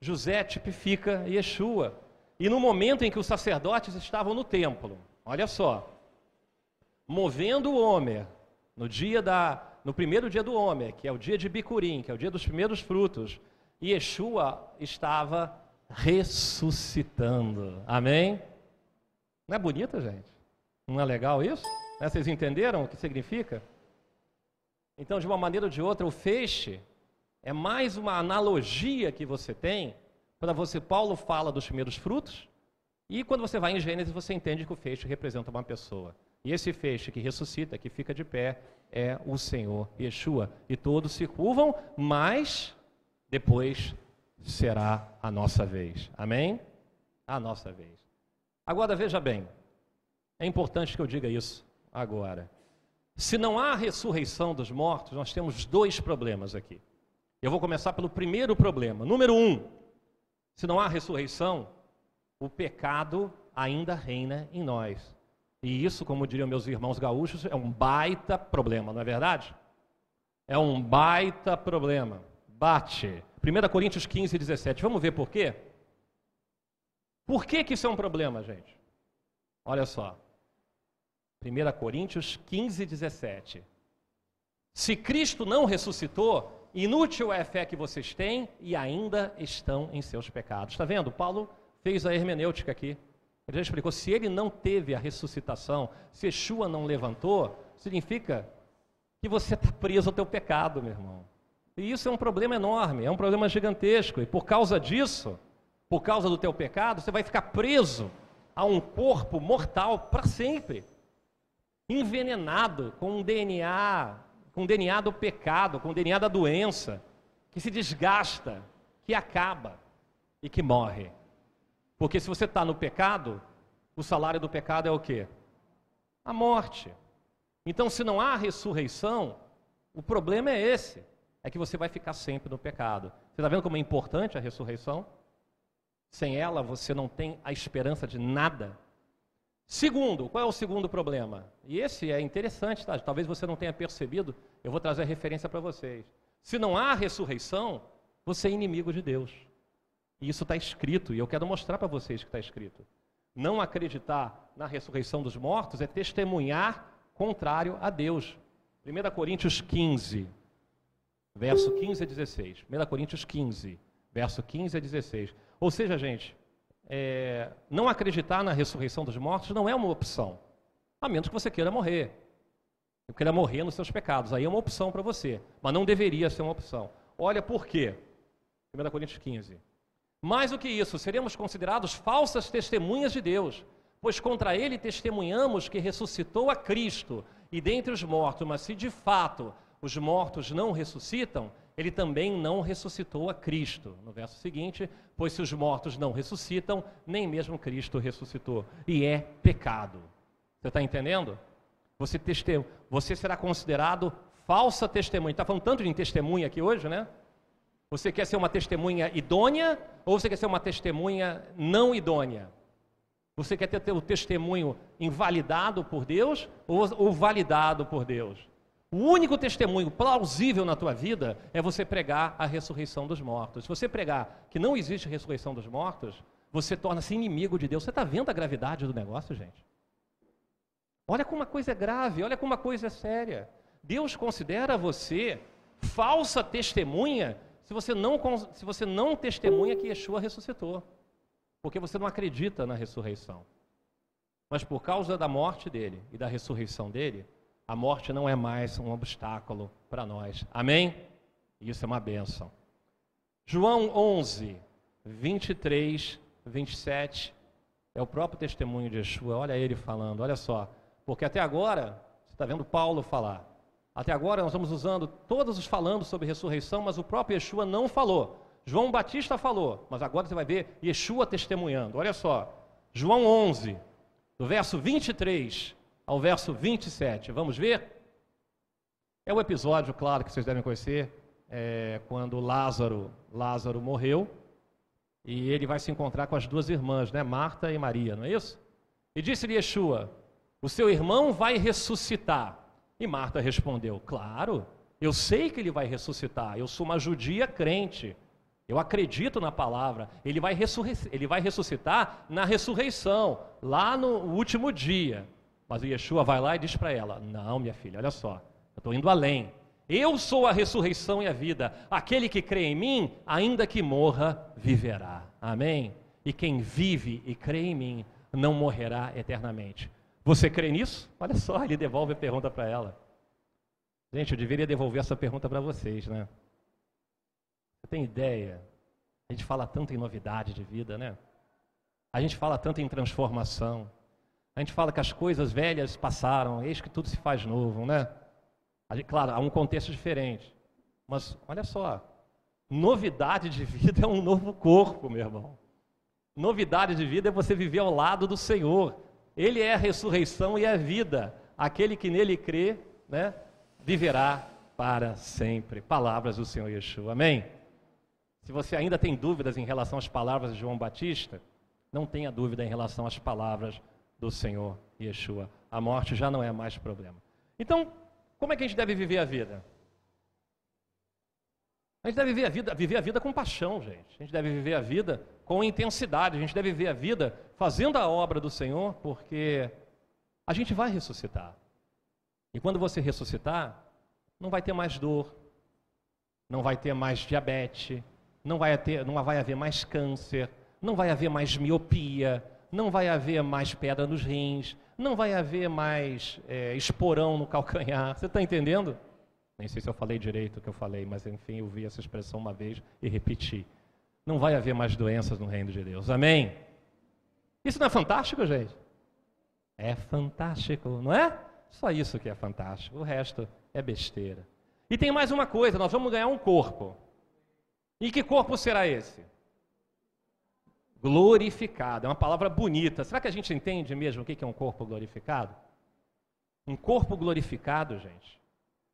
José tipifica Yeshua. E no momento em que os sacerdotes estavam no templo, olha só, movendo o Homer, no dia da, no primeiro dia do Homer, que é o dia de Bicurim, que é o dia dos primeiros frutos, Yeshua estava ressuscitando. Amém? Não é bonita, gente? Não é legal isso? Né? Vocês entenderam o que significa? Então, de uma maneira ou de outra, o feixe é mais uma analogia que você tem para você. Paulo fala dos primeiros frutos, e quando você vai em Gênesis, você entende que o feixe representa uma pessoa. E esse feixe que ressuscita, que fica de pé, é o Senhor Yeshua. E todos se curvam, mas depois será a nossa vez. Amém? A nossa vez. Agora veja bem, é importante que eu diga isso agora. Se não há ressurreição dos mortos, nós temos dois problemas aqui. Eu vou começar pelo primeiro problema. Número um: se não há ressurreição, o pecado ainda reina em nós. E isso, como diriam meus irmãos gaúchos, é um baita problema, não é verdade? É um baita problema. Bate. 1 Coríntios 15, 17. Vamos ver por quê? Por que, que isso é um problema, gente? Olha só. 1 Coríntios 15, 17. Se Cristo não ressuscitou, inútil é a fé que vocês têm e ainda estão em seus pecados. Está vendo? Paulo fez a hermenêutica aqui. Ele já explicou: se ele não teve a ressuscitação, se Yeshua não levantou, significa que você está preso ao teu pecado, meu irmão. E isso é um problema enorme, é um problema gigantesco. E por causa disso, por causa do teu pecado, você vai ficar preso a um corpo mortal para sempre, envenenado com um DNA, com um DNA do pecado, com um DNA da doença, que se desgasta, que acaba e que morre. Porque se você está no pecado, o salário do pecado é o quê? A morte. Então, se não há ressurreição, o problema é esse: é que você vai ficar sempre no pecado. Você está vendo como é importante a ressurreição? Sem ela, você não tem a esperança de nada. Segundo, qual é o segundo problema? E esse é interessante, tá? talvez você não tenha percebido, eu vou trazer a referência para vocês. Se não há ressurreição, você é inimigo de Deus. E isso está escrito, e eu quero mostrar para vocês que está escrito. Não acreditar na ressurreição dos mortos é testemunhar contrário a Deus. 1 Coríntios 15, verso 15 a 16. 1 Coríntios 15, verso 15 a 16. Ou seja, gente, é, não acreditar na ressurreição dos mortos não é uma opção, a menos que você queira morrer. Queira morrer nos seus pecados, aí é uma opção para você, mas não deveria ser uma opção. Olha por quê. 1 Coríntios 15. Mais do que isso, seremos considerados falsas testemunhas de Deus, pois contra ele testemunhamos que ressuscitou a Cristo e dentre os mortos, mas se de fato os mortos não ressuscitam, ele também não ressuscitou a Cristo. No verso seguinte, pois se os mortos não ressuscitam, nem mesmo Cristo ressuscitou. E é pecado. Você está entendendo? Você, teste... você será considerado falsa testemunha. Está falando tanto de testemunha aqui hoje, né? Você quer ser uma testemunha idônea ou você quer ser uma testemunha não idônea? Você quer ter o testemunho invalidado por Deus ou, ou validado por Deus? O único testemunho plausível na tua vida é você pregar a ressurreição dos mortos. Se você pregar que não existe ressurreição dos mortos, você torna-se inimigo de Deus. Você está vendo a gravidade do negócio, gente? Olha como uma coisa é grave, olha como uma coisa é séria. Deus considera você falsa testemunha se você não, se você não testemunha que Yeshua ressuscitou. Porque você não acredita na ressurreição. Mas por causa da morte dele e da ressurreição dele, a morte não é mais um obstáculo para nós. Amém? Isso é uma benção. João 11, 23, 27, é o próprio testemunho de Yeshua. Olha ele falando, olha só. Porque até agora, você está vendo Paulo falar. Até agora nós estamos usando todos os falando sobre ressurreição, mas o próprio Yeshua não falou. João Batista falou, mas agora você vai ver Yeshua testemunhando. Olha só, João 11, do verso 23 ao verso 27. Vamos ver? É o episódio, claro, que vocês devem conhecer, é, quando Lázaro, Lázaro morreu e ele vai se encontrar com as duas irmãs, né, Marta e Maria, não é isso? E disse-lhe Yeshua: O seu irmão vai ressuscitar. E Marta respondeu: Claro, eu sei que ele vai ressuscitar. Eu sou uma judia crente. Eu acredito na palavra. Ele vai, ele vai ressuscitar na ressurreição, lá no último dia. Mas o Yeshua vai lá e diz para ela: Não, minha filha, olha só, eu estou indo além. Eu sou a ressurreição e a vida. Aquele que crê em mim, ainda que morra, viverá. Amém? E quem vive e crê em mim, não morrerá eternamente. Você crê nisso? Olha só, ele devolve a pergunta para ela. Gente, eu deveria devolver essa pergunta para vocês, né? Você tem ideia? A gente fala tanto em novidade de vida, né? A gente fala tanto em transformação. A gente fala que as coisas velhas passaram, eis que tudo se faz novo, né? Claro, há um contexto diferente. Mas olha só, novidade de vida é um novo corpo, meu irmão. Novidade de vida é você viver ao lado do Senhor. Ele é a ressurreição e a vida. Aquele que nele crê, né, viverá para sempre. Palavras do Senhor Yeshua. Amém? Se você ainda tem dúvidas em relação às palavras de João Batista, não tenha dúvida em relação às palavras do Senhor Yeshua. A morte já não é mais problema. Então, como é que a gente deve viver a vida? A gente deve viver a vida, viver a vida com paixão, gente. A gente deve viver a vida com intensidade. A gente deve viver a vida fazendo a obra do Senhor, porque a gente vai ressuscitar. E quando você ressuscitar, não vai ter mais dor, não vai ter mais diabetes, não vai, ter, não vai haver mais câncer, não vai haver mais miopia, não vai haver mais pedra nos rins, não vai haver mais é, esporão no calcanhar. Você está entendendo? Nem sei se eu falei direito o que eu falei, mas enfim, eu vi essa expressão uma vez e repeti. Não vai haver mais doenças no reino de Deus. Amém? Isso não é fantástico, gente? É fantástico, não é? Só isso que é fantástico. O resto é besteira. E tem mais uma coisa: nós vamos ganhar um corpo. E que corpo será esse? Glorificado. É uma palavra bonita. Será que a gente entende mesmo o que é um corpo glorificado? Um corpo glorificado, gente,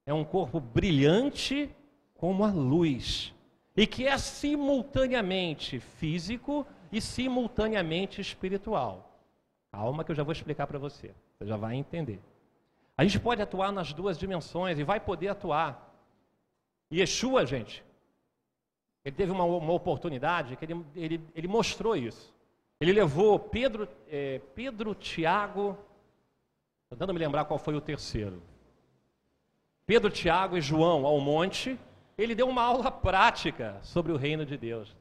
é um corpo brilhante como a luz e que é simultaneamente físico e simultaneamente espiritual. Calma que eu já vou explicar para você. Você já vai entender. A gente pode atuar nas duas dimensões e vai poder atuar. Yeshua, gente, ele teve uma, uma oportunidade que ele, ele, ele, mostrou isso. Ele levou Pedro, é, Pedro Tiago, tentando me lembrar qual foi o terceiro. Pedro, Tiago e João ao monte, ele deu uma aula prática sobre o reino de Deus.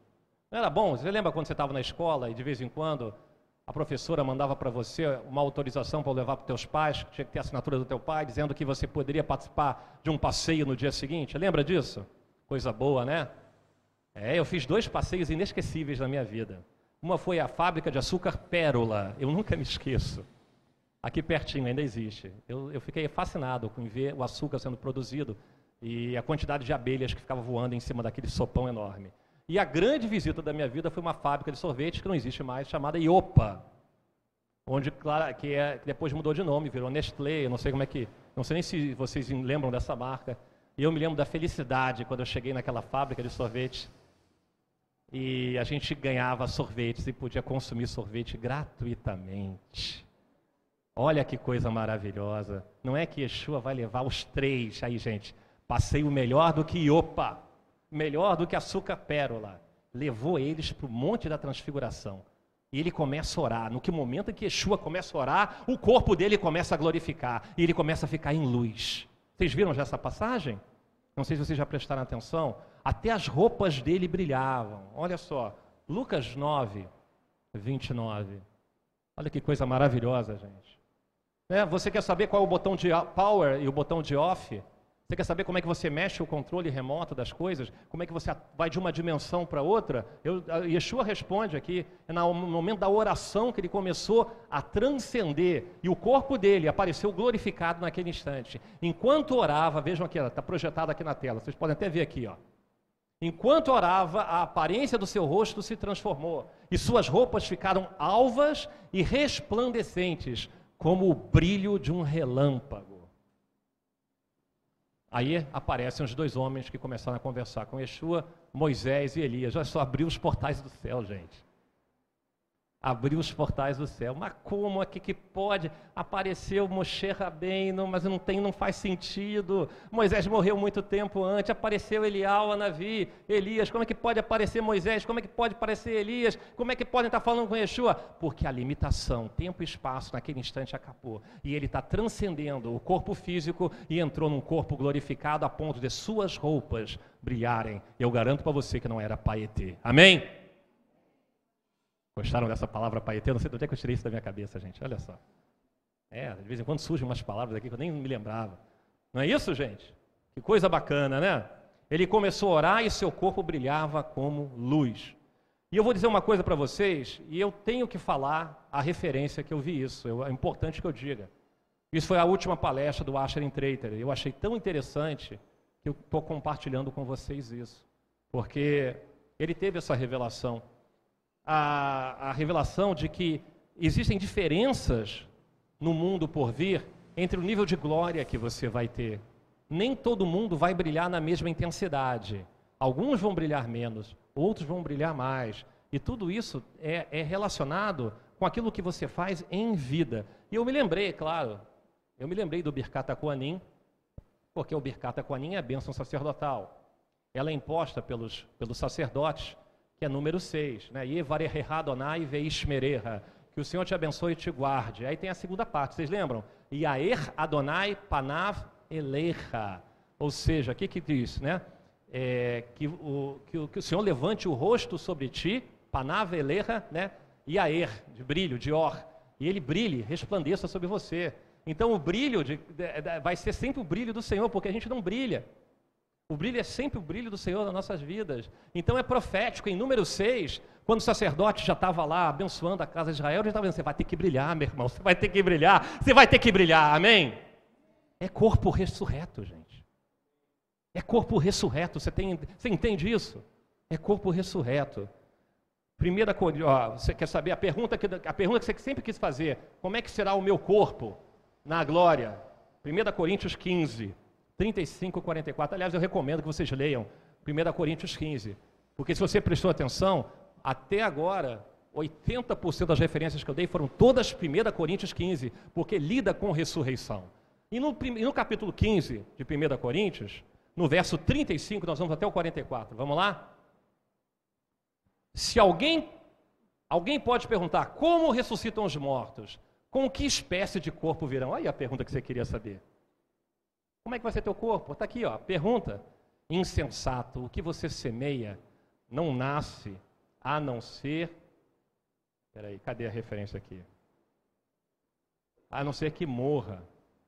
Não era bom? Você lembra quando você estava na escola e de vez em quando a professora mandava para você uma autorização para levar para os teus pais, tinha que ter a assinatura do teu pai, dizendo que você poderia participar de um passeio no dia seguinte. Lembra disso? Coisa boa, né? É, eu fiz dois passeios inesquecíveis na minha vida. Uma foi a fábrica de açúcar Pérola, eu nunca me esqueço. Aqui pertinho ainda existe. Eu, eu fiquei fascinado com ver o açúcar sendo produzido e a quantidade de abelhas que ficava voando em cima daquele sopão enorme. E a grande visita da minha vida foi uma fábrica de sorvete que não existe mais, chamada Iopa. Onde, claro, que, é, que depois mudou de nome, virou Nestlé, eu não sei como é que. Não sei nem se vocês lembram dessa marca. E eu me lembro da felicidade quando eu cheguei naquela fábrica de sorvete. E a gente ganhava sorvetes e podia consumir sorvete gratuitamente. Olha que coisa maravilhosa. Não é que Yeshua vai levar os três aí, gente. Passei o melhor do que Iopa melhor do que açúcar pérola. Levou eles para o Monte da Transfiguração. E ele começa a orar. No que momento em que Yeshua começa a orar, o corpo dele começa a glorificar. E ele começa a ficar em luz. Vocês viram já essa passagem? Não sei se vocês já prestaram atenção. Até as roupas dele brilhavam. Olha só. Lucas 9, 29. Olha que coisa maravilhosa, gente. É, você quer saber qual é o botão de power e o botão de off? Você quer saber como é que você mexe o controle remoto das coisas? Como é que você vai de uma dimensão para outra? Eu, Yeshua responde aqui, é no momento da oração que ele começou a transcender e o corpo dele apareceu glorificado naquele instante. Enquanto orava, vejam aqui, está projetado aqui na tela, vocês podem até ver aqui, ó. Enquanto orava, a aparência do seu rosto se transformou e suas roupas ficaram alvas e resplandecentes, como o brilho de um relâmpago. Aí aparecem os dois homens que começaram a conversar com Yeshua, Moisés e Elias. Olha só, abriu os portais do céu, gente abriu os portais do céu. Mas como é que, pode aparecer o Moshe Rabbeinu, mas não tem, não faz sentido. Moisés morreu muito tempo antes, apareceu Elial, Anavi, Elias. Como é que pode aparecer Moisés? Como é que pode aparecer Elias? Como é que podem estar falando com Yeshua? Porque a limitação, tempo e espaço naquele instante acabou. E ele está transcendendo o corpo físico e entrou num corpo glorificado a ponto de suas roupas brilharem. Eu garanto para você que não era Paetê. Amém? Gostaram dessa palavra paetê? Não sei de onde é que eu tirei isso da minha cabeça, gente. Olha só. É, de vez em quando surgem umas palavras aqui que eu nem me lembrava. Não é isso, gente? Que coisa bacana, né? Ele começou a orar e seu corpo brilhava como luz. E eu vou dizer uma coisa para vocês, e eu tenho que falar a referência que eu vi isso. Eu, é importante que eu diga. Isso foi a última palestra do Asher Traiter. Eu achei tão interessante que eu estou compartilhando com vocês isso. Porque ele teve essa revelação a, a revelação de que existem diferenças no mundo por vir entre o nível de glória que você vai ter. Nem todo mundo vai brilhar na mesma intensidade. Alguns vão brilhar menos, outros vão brilhar mais. E tudo isso é, é relacionado com aquilo que você faz em vida. E eu me lembrei, claro, eu me lembrei do Birkata Koanim, porque o Birkata Koanim é a bênção sacerdotal. Ela é imposta pelos, pelos sacerdotes, que é número 6, né? Que o Senhor te abençoe e te guarde. Aí tem a segunda parte, vocês lembram? Yaer Adonai panav elecha. Ou seja, o que, que diz, né? É, que, o, que, o, que, o, Senhor levante o rosto sobre ti, panav elecha, né? Yaer, de brilho, de or. E ele brilhe, resplandeça sobre você. Então o brilho de, de, de, vai ser sempre o brilho do Senhor, porque a gente não brilha. O brilho é sempre o brilho do Senhor nas nossas vidas. Então é profético. Em número 6, quando o sacerdote já estava lá abençoando a casa de Israel, ele estava dizendo: você vai ter que brilhar, meu irmão, você vai ter que brilhar, você vai ter que brilhar, amém? É corpo ressurreto, gente. É corpo ressurreto, você, tem, você entende isso? É corpo ressurreto. Primeira coisa, você quer saber a pergunta, que, a pergunta que você sempre quis fazer: como é que será o meu corpo na glória? 1 Coríntios 15. 35 e 44. Aliás, eu recomendo que vocês leiam 1 Coríntios 15. Porque se você prestou atenção, até agora, 80% das referências que eu dei foram todas 1 Coríntios 15, porque lida com ressurreição. E no, e no capítulo 15 de 1 Coríntios, no verso 35, nós vamos até o 44. Vamos lá? Se alguém, alguém pode perguntar, como ressuscitam os mortos? Com que espécie de corpo virão? Aí a pergunta que você queria saber. Como é que vai ser teu corpo? Está aqui, ó. Pergunta. Insensato, o que você semeia não nasce a não ser. Peraí, cadê a referência aqui? A não ser que morra.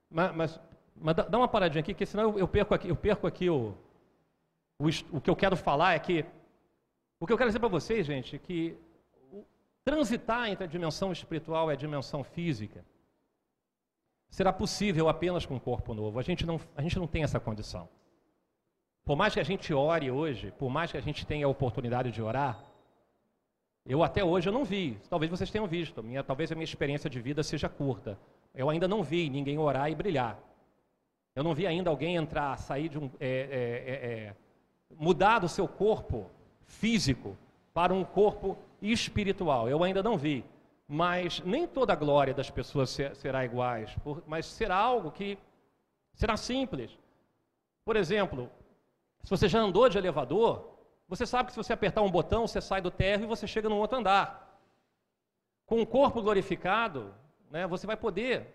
Mas, mas, mas dá uma paradinha aqui, que senão eu, eu perco aqui, eu perco aqui o, o, o que eu quero falar é que. O que eu quero dizer para vocês, gente, é que transitar entre a dimensão espiritual e a dimensão física será possível apenas com um corpo novo. A gente não, a gente não tem essa condição. Por mais que a gente ore hoje, por mais que a gente tenha a oportunidade de orar, eu até hoje eu não vi. Talvez vocês tenham visto. Minha, talvez a minha experiência de vida seja curta. Eu ainda não vi ninguém orar e brilhar. Eu não vi ainda alguém entrar, sair de um, é, é, é, é mudar do seu corpo físico para um corpo espiritual. Eu ainda não vi mas nem toda a glória das pessoas será iguais, mas será algo que será simples. Por exemplo, se você já andou de elevador, você sabe que se você apertar um botão, você sai do térreo e você chega num outro andar. Com o corpo glorificado, né, você vai poder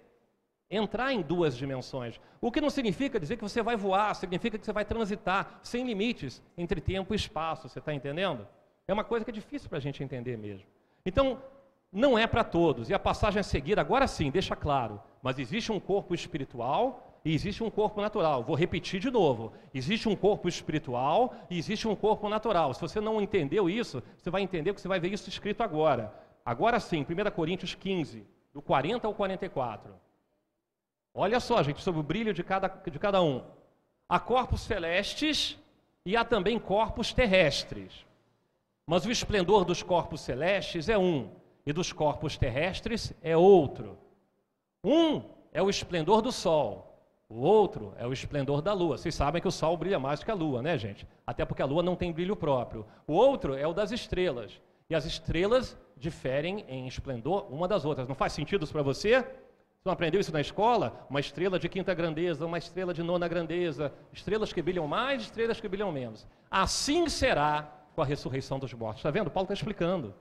entrar em duas dimensões. O que não significa dizer que você vai voar, significa que você vai transitar sem limites entre tempo e espaço, você está entendendo? É uma coisa que é difícil para a gente entender mesmo. Então, não é para todos. E a passagem a seguir, agora sim, deixa claro. Mas existe um corpo espiritual e existe um corpo natural. Vou repetir de novo. Existe um corpo espiritual e existe um corpo natural. Se você não entendeu isso, você vai entender que você vai ver isso escrito agora. Agora sim, 1 Coríntios 15, do 40 ao 44. Olha só, gente, sobre o brilho de cada, de cada um. Há corpos celestes e há também corpos terrestres. Mas o esplendor dos corpos celestes é um, e dos corpos terrestres é outro. Um é o esplendor do sol, o outro é o esplendor da lua. Vocês sabem que o sol brilha mais que a lua, né, gente? Até porque a lua não tem brilho próprio. O outro é o das estrelas. E as estrelas diferem em esplendor uma das outras. Não faz sentido isso para você? Você não aprendeu isso na escola? Uma estrela de quinta grandeza, uma estrela de nona grandeza, estrelas que brilham mais, estrelas que brilham menos. Assim será com a ressurreição dos mortos. Está vendo? Paulo está explicando.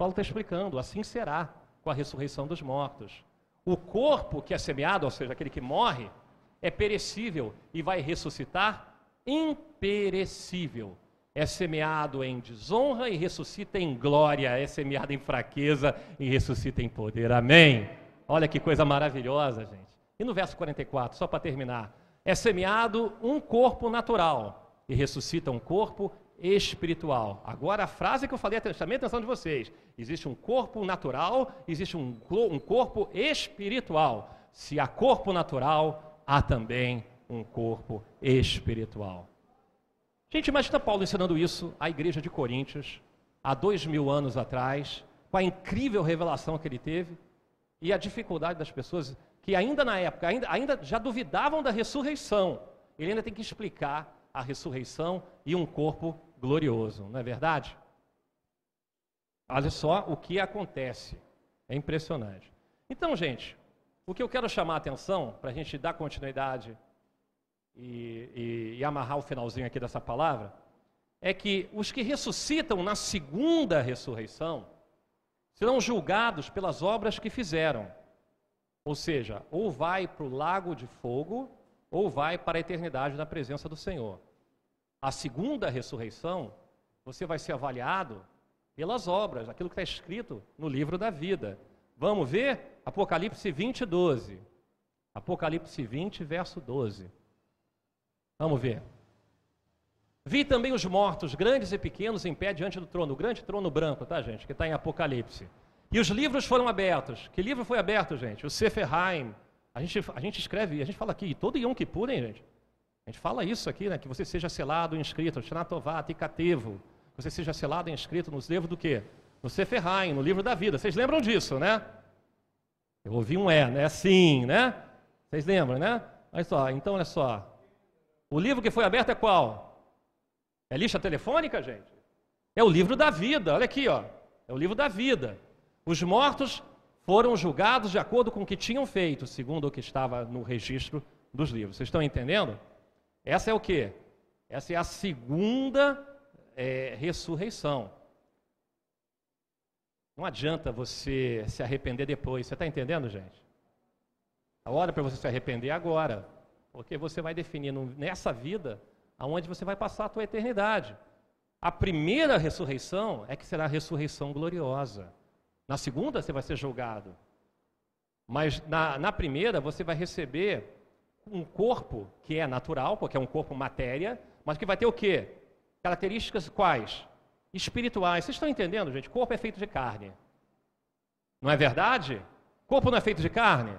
Paulo está explicando, assim será com a ressurreição dos mortos. O corpo que é semeado, ou seja, aquele que morre, é perecível e vai ressuscitar imperecível. É semeado em desonra e ressuscita em glória, é semeado em fraqueza e ressuscita em poder. Amém. Olha que coisa maravilhosa, gente. E no verso 44, só para terminar, é semeado um corpo natural e ressuscita um corpo espiritual. Agora, a frase que eu falei, chamei a atenção de vocês: existe um corpo natural, existe um, um corpo espiritual. Se há corpo natural, há também um corpo espiritual. Gente, imagina Paulo ensinando isso à igreja de Coríntios, há dois mil anos atrás, com a incrível revelação que ele teve e a dificuldade das pessoas que ainda na época, ainda, ainda já duvidavam da ressurreição. Ele ainda tem que explicar a ressurreição e um corpo glorioso, não é verdade? Olha só o que acontece. É impressionante. Então, gente, o que eu quero chamar a atenção, para a gente dar continuidade e, e, e amarrar o finalzinho aqui dessa palavra, é que os que ressuscitam na segunda ressurreição serão julgados pelas obras que fizeram. Ou seja, ou vai para o lago de fogo, ou vai para a eternidade na presença do Senhor. A segunda ressurreição, você vai ser avaliado pelas obras, aquilo que está escrito no livro da vida. Vamos ver? Apocalipse 20, 12. Apocalipse 20, verso 12. Vamos ver. Vi também os mortos, grandes e pequenos, em pé diante do trono, o grande trono branco, tá, gente? Que está em Apocalipse. E os livros foram abertos. Que livro foi aberto, gente? O Seferheim. A gente, a gente escreve, a gente fala aqui, todo Yom Kippur, hein, gente? Gente fala isso aqui, né? Que você seja selado e inscrito, Shnatová, Tikatevo. Que você seja selado e inscrito nos livros do quê? No Seferheim, no livro da vida. Vocês lembram disso, né? Eu ouvi um é, né? Sim, né? Vocês lembram, né? Olha só, então olha só. O livro que foi aberto é qual? É lista telefônica, gente? É o livro da vida, olha aqui, ó. É o livro da vida. Os mortos foram julgados de acordo com o que tinham feito, segundo o que estava no registro dos livros. Vocês estão entendendo? Essa é o que? Essa é a segunda é, ressurreição. Não adianta você se arrepender depois. Você está entendendo, gente? A hora para você se arrepender é agora. Porque você vai definir nessa vida aonde você vai passar a tua eternidade. A primeira ressurreição é que será a ressurreição gloriosa. Na segunda você vai ser julgado. Mas na, na primeira você vai receber um corpo que é natural, porque é um corpo matéria, mas que vai ter o quê? Características quais? Espirituais. Vocês estão entendendo, gente? Corpo é feito de carne. Não é verdade? Corpo não é feito de carne?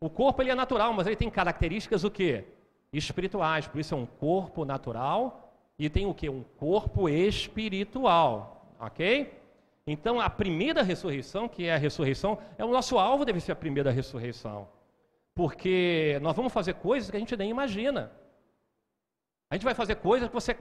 O corpo ele é natural, mas ele tem características o quê? espirituais, por isso é um corpo natural e tem o que? Um corpo espiritual, ok? Então a primeira ressurreição, que é a ressurreição, é o nosso alvo deve ser a primeira ressurreição, porque nós vamos fazer coisas que a gente nem imagina. A gente vai fazer coisas que você,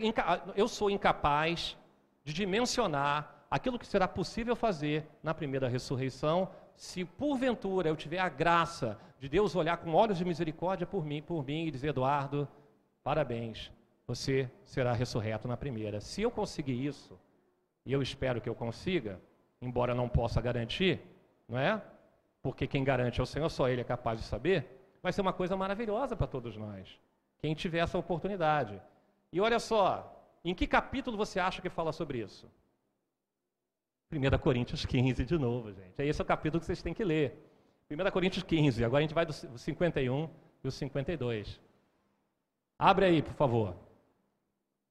eu sou incapaz de dimensionar aquilo que será possível fazer na primeira ressurreição, se porventura eu tiver a graça de Deus olhar com olhos de misericórdia por mim, por mim e dizer, Eduardo, parabéns, você será ressurreto na primeira. Se eu conseguir isso, e eu espero que eu consiga, embora não possa garantir, não é? Porque quem garante é o Senhor, só Ele é capaz de saber, vai ser uma coisa maravilhosa para todos nós, quem tiver essa oportunidade. E olha só, em que capítulo você acha que fala sobre isso? 1 Coríntios 15 de novo, gente. Esse é o capítulo que vocês têm que ler. 1 Coríntios 15, agora a gente vai do 51 e o 52. Abre aí, por favor.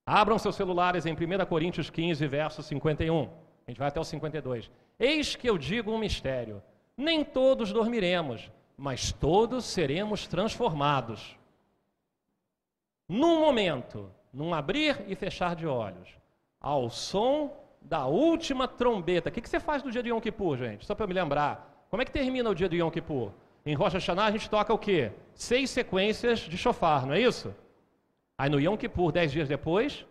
Abram seus celulares em 1 Coríntios 15, verso 51. A gente vai até o 52. Eis que eu digo um mistério: nem todos dormiremos, mas todos seremos transformados. Num momento, num abrir e fechar de olhos, ao som da última trombeta. O que você faz no dia de Yom Kippur, gente? Só para me lembrar. Como é que termina o dia do Yom Kippur? Em Rosh Hashanah a gente toca o quê? Seis sequências de shofar, não é isso? Aí no Yom Kippur, dez dias depois,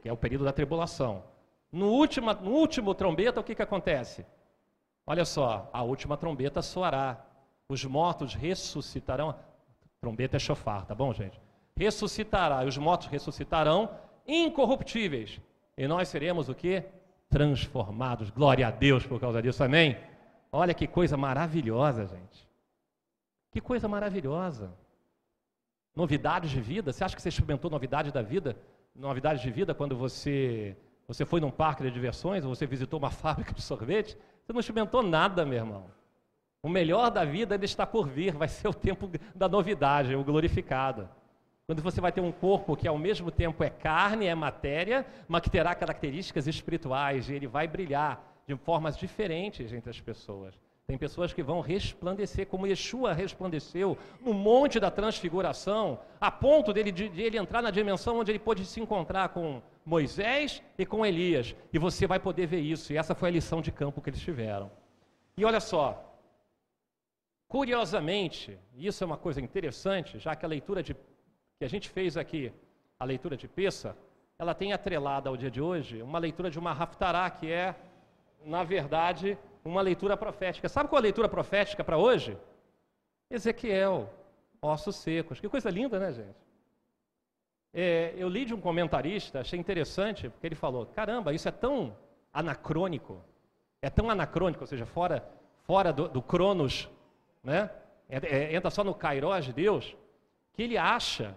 que é o período da tribulação. No último, no último trombeta, o que, que acontece? Olha só, a última trombeta soará. Os mortos ressuscitarão. Trombeta é shofar, tá bom, gente? Ressuscitará. E os mortos ressuscitarão incorruptíveis. E nós seremos o quê? Transformados. Glória a Deus por causa disso. Amém? Olha que coisa maravilhosa, gente. Que coisa maravilhosa. Novidades de vida. Você acha que você experimentou novidade da vida? Novidade de vida quando você, você foi num parque de diversões ou você visitou uma fábrica de sorvete? Você não experimentou nada, meu irmão. O melhor da vida ainda está por vir, vai ser o tempo da novidade, o glorificado. Quando você vai ter um corpo que ao mesmo tempo é carne, é matéria, mas que terá características espirituais, e ele vai brilhar de formas diferentes entre as pessoas. Tem pessoas que vão resplandecer, como Yeshua resplandeceu no monte da transfiguração, a ponto dele, de, de ele entrar na dimensão onde ele pôde se encontrar com Moisés e com Elias. E você vai poder ver isso. E essa foi a lição de campo que eles tiveram. E olha só, curiosamente, isso é uma coisa interessante, já que a leitura de, que a gente fez aqui, a leitura de Peça, ela tem atrelada ao dia de hoje uma leitura de uma Haftará, que é na verdade, uma leitura profética. Sabe qual é a leitura profética para hoje? Ezequiel, ossos secos. Que coisa linda, né, gente? É, eu li de um comentarista, achei interessante, porque ele falou: caramba, isso é tão anacrônico, é tão anacrônico, ou seja, fora, fora do, do Cronos, né? É, é, entra só no Kairos de Deus, que ele acha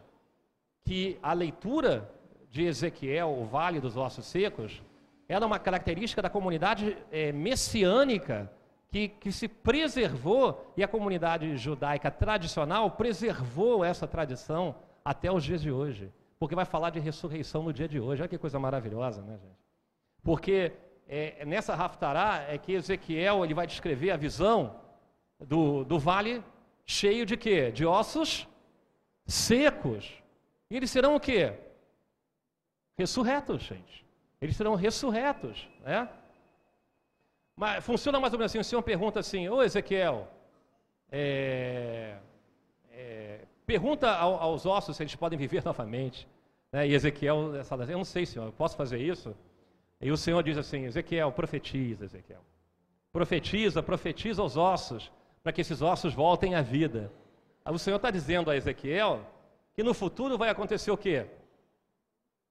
que a leitura de Ezequiel, o Vale dos Ossos Secos, era uma característica da comunidade é, messiânica que, que se preservou, e a comunidade judaica tradicional preservou essa tradição até os dias de hoje. Porque vai falar de ressurreição no dia de hoje. Olha que coisa maravilhosa, né, gente? Porque é, nessa Raftará é que Ezequiel ele vai descrever a visão do, do vale cheio de quê? De ossos secos. E eles serão o quê? Ressurretos, gente. Eles serão ressurretos, né? Mas funciona mais ou menos assim. O Senhor pergunta assim: Ô Ezequiel, é, é, pergunta ao, aos ossos se eles podem viver novamente. Né? E Ezequiel fala assim: Eu não sei, Senhor, eu posso fazer isso? E o Senhor diz assim: Ezequiel, profetiza, Ezequiel. Profetiza, profetiza aos ossos, para que esses ossos voltem à vida. O Senhor está dizendo a Ezequiel que no futuro vai acontecer o quê?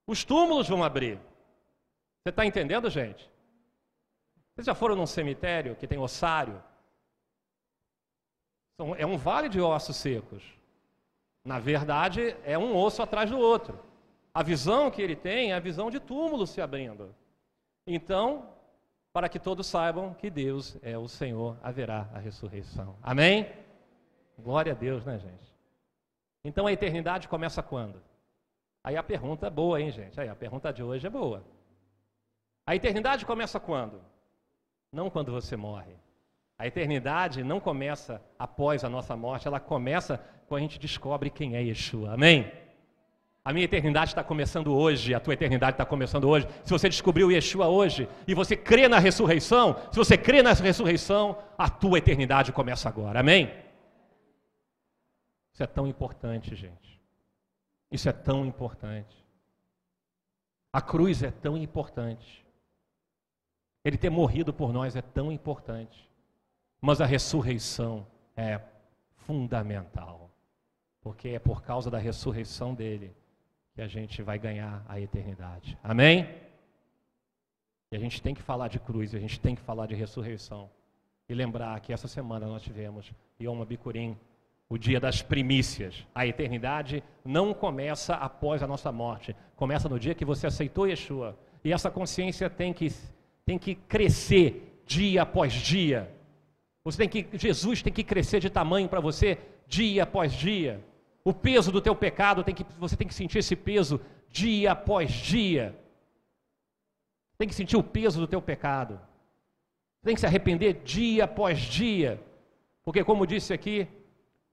Os túmulos vão abrir. Você está entendendo, gente? Vocês já foram num cemitério que tem ossário? É um vale de ossos secos. Na verdade, é um osso atrás do outro. A visão que ele tem é a visão de túmulo se abrindo. Então, para que todos saibam que Deus é o Senhor, haverá a ressurreição. Amém? Glória a Deus, né, gente? Então a eternidade começa quando? Aí a pergunta é boa, hein, gente? Aí a pergunta de hoje é boa. A eternidade começa quando? Não quando você morre. A eternidade não começa após a nossa morte, ela começa quando a gente descobre quem é Yeshua. Amém? A minha eternidade está começando hoje, a tua eternidade está começando hoje. Se você descobriu Yeshua hoje e você crê na ressurreição, se você crê na ressurreição, a tua eternidade começa agora. Amém? Isso é tão importante, gente. Isso é tão importante. A cruz é tão importante. Ele ter morrido por nós é tão importante. Mas a ressurreição é fundamental. Porque é por causa da ressurreição dele que a gente vai ganhar a eternidade. Amém? E a gente tem que falar de cruz, a gente tem que falar de ressurreição. E lembrar que essa semana nós tivemos Yom Bikurim, o dia das primícias. A eternidade não começa após a nossa morte, começa no dia que você aceitou Yeshua. E essa consciência tem que tem que crescer dia após dia. Você tem que, Jesus tem que crescer de tamanho para você dia após dia. O peso do teu pecado tem que, você tem que sentir esse peso dia após dia. Tem que sentir o peso do teu pecado. Tem que se arrepender dia após dia. Porque como disse aqui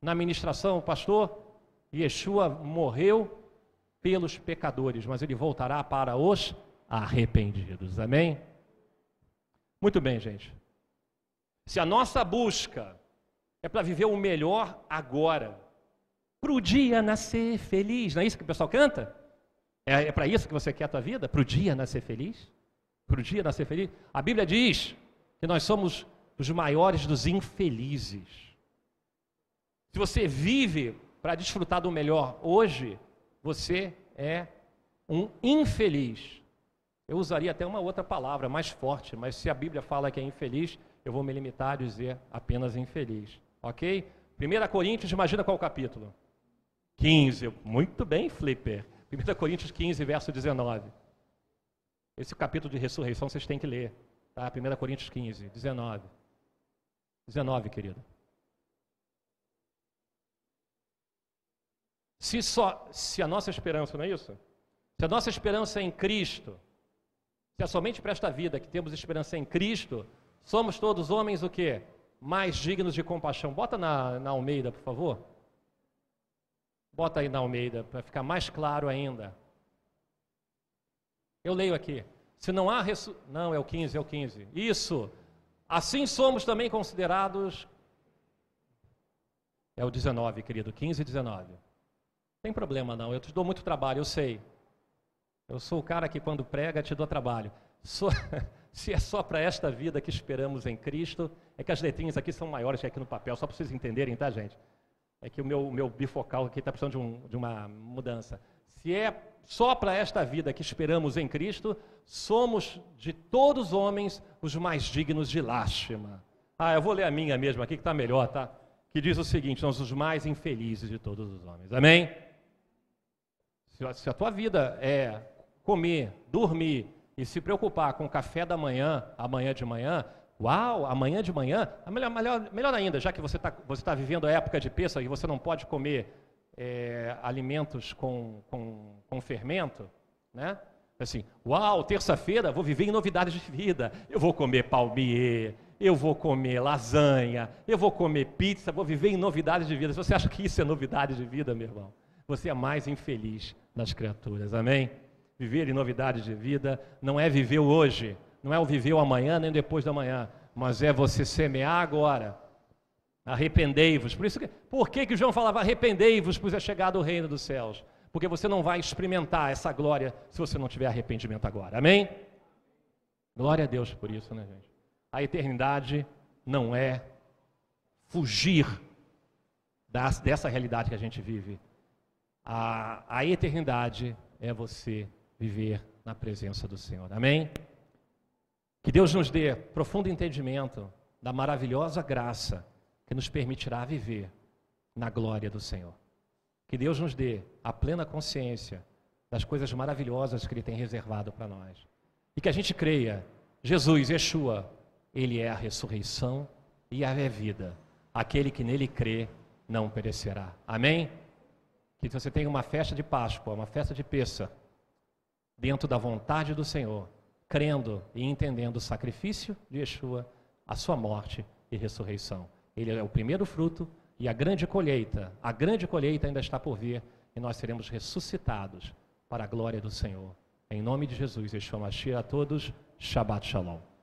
na ministração o pastor, Yeshua morreu pelos pecadores, mas ele voltará para os arrependidos. Amém? Muito bem, gente. Se a nossa busca é para viver o melhor agora, para o dia nascer feliz, não é isso que o pessoal canta? É, é para isso que você quer a tua vida? Para o dia nascer feliz? Para o dia nascer feliz? A Bíblia diz que nós somos os maiores dos infelizes. Se você vive para desfrutar do melhor hoje, você é um infeliz. Eu usaria até uma outra palavra mais forte, mas se a Bíblia fala que é infeliz, eu vou me limitar a dizer apenas infeliz. Ok? 1 Coríntios, imagina qual capítulo? 15. Muito bem, Flipper. 1 Coríntios 15, verso 19. Esse capítulo de ressurreição vocês têm que ler. Tá? 1 Coríntios 15, 19. 19, querido. Se, só, se a nossa esperança, não é isso? Se a nossa esperança é em Cristo, se é somente para esta vida que temos esperança em Cristo, somos todos homens o quê? Mais dignos de compaixão. Bota na, na Almeida, por favor. Bota aí na Almeida, para ficar mais claro ainda. Eu leio aqui. Se não há ressu... Não, é o 15, é o 15. Isso. Assim somos também considerados. É o 19, querido. 15 e 19. Não tem problema não. Eu te dou muito trabalho, eu sei. Eu sou o cara que quando prega te dou trabalho. So... Se é só para esta vida que esperamos em Cristo, é que as letrinhas aqui são maiores que aqui no papel, só para vocês entenderem, tá, gente? É que o meu, meu bifocal aqui está precisando de, um, de uma mudança. Se é só para esta vida que esperamos em Cristo, somos de todos os homens os mais dignos de lástima. Ah, eu vou ler a minha mesmo aqui, que está melhor, tá? Que diz o seguinte: nós os mais infelizes de todos os homens. Amém? Se a tua vida é comer, dormir e se preocupar com o café da manhã, amanhã de manhã, uau, amanhã de manhã, melhor, melhor, melhor ainda, já que você está você tá vivendo a época de peça e você não pode comer é, alimentos com, com, com fermento, né? Assim, uau, terça-feira vou viver em novidades de vida. Eu vou comer palmier, eu vou comer lasanha, eu vou comer pizza, vou viver em novidades de vida. Se você acha que isso é novidade de vida, meu irmão, você é mais infeliz das criaturas. Amém? Viver em novidades de vida não é viver o hoje, não é o viver o amanhã nem depois da manhã, mas é você semear agora. Arrependei-vos. Por isso que, por que, que João falava arrependei-vos, pois é chegado o reino dos céus? Porque você não vai experimentar essa glória se você não tiver arrependimento agora. Amém? Glória a Deus por isso, né, gente? A eternidade não é fugir das, dessa realidade que a gente vive. A, a eternidade é você viver na presença do Senhor. Amém? Que Deus nos dê profundo entendimento da maravilhosa graça que nos permitirá viver na glória do Senhor. Que Deus nos dê a plena consciência das coisas maravilhosas que Ele tem reservado para nós. E que a gente creia, Jesus, Yeshua, Ele é a ressurreição e a vida. Aquele que nele crê não perecerá. Amém? Que você tenha uma festa de Páscoa, uma festa de Peça, dentro da vontade do Senhor, crendo e entendendo o sacrifício de Yeshua, a sua morte e ressurreição. Ele é o primeiro fruto e a grande colheita, a grande colheita ainda está por vir e nós seremos ressuscitados para a glória do Senhor. Em nome de Jesus, Yeshua Mashiach, a todos, Shabbat Shalom.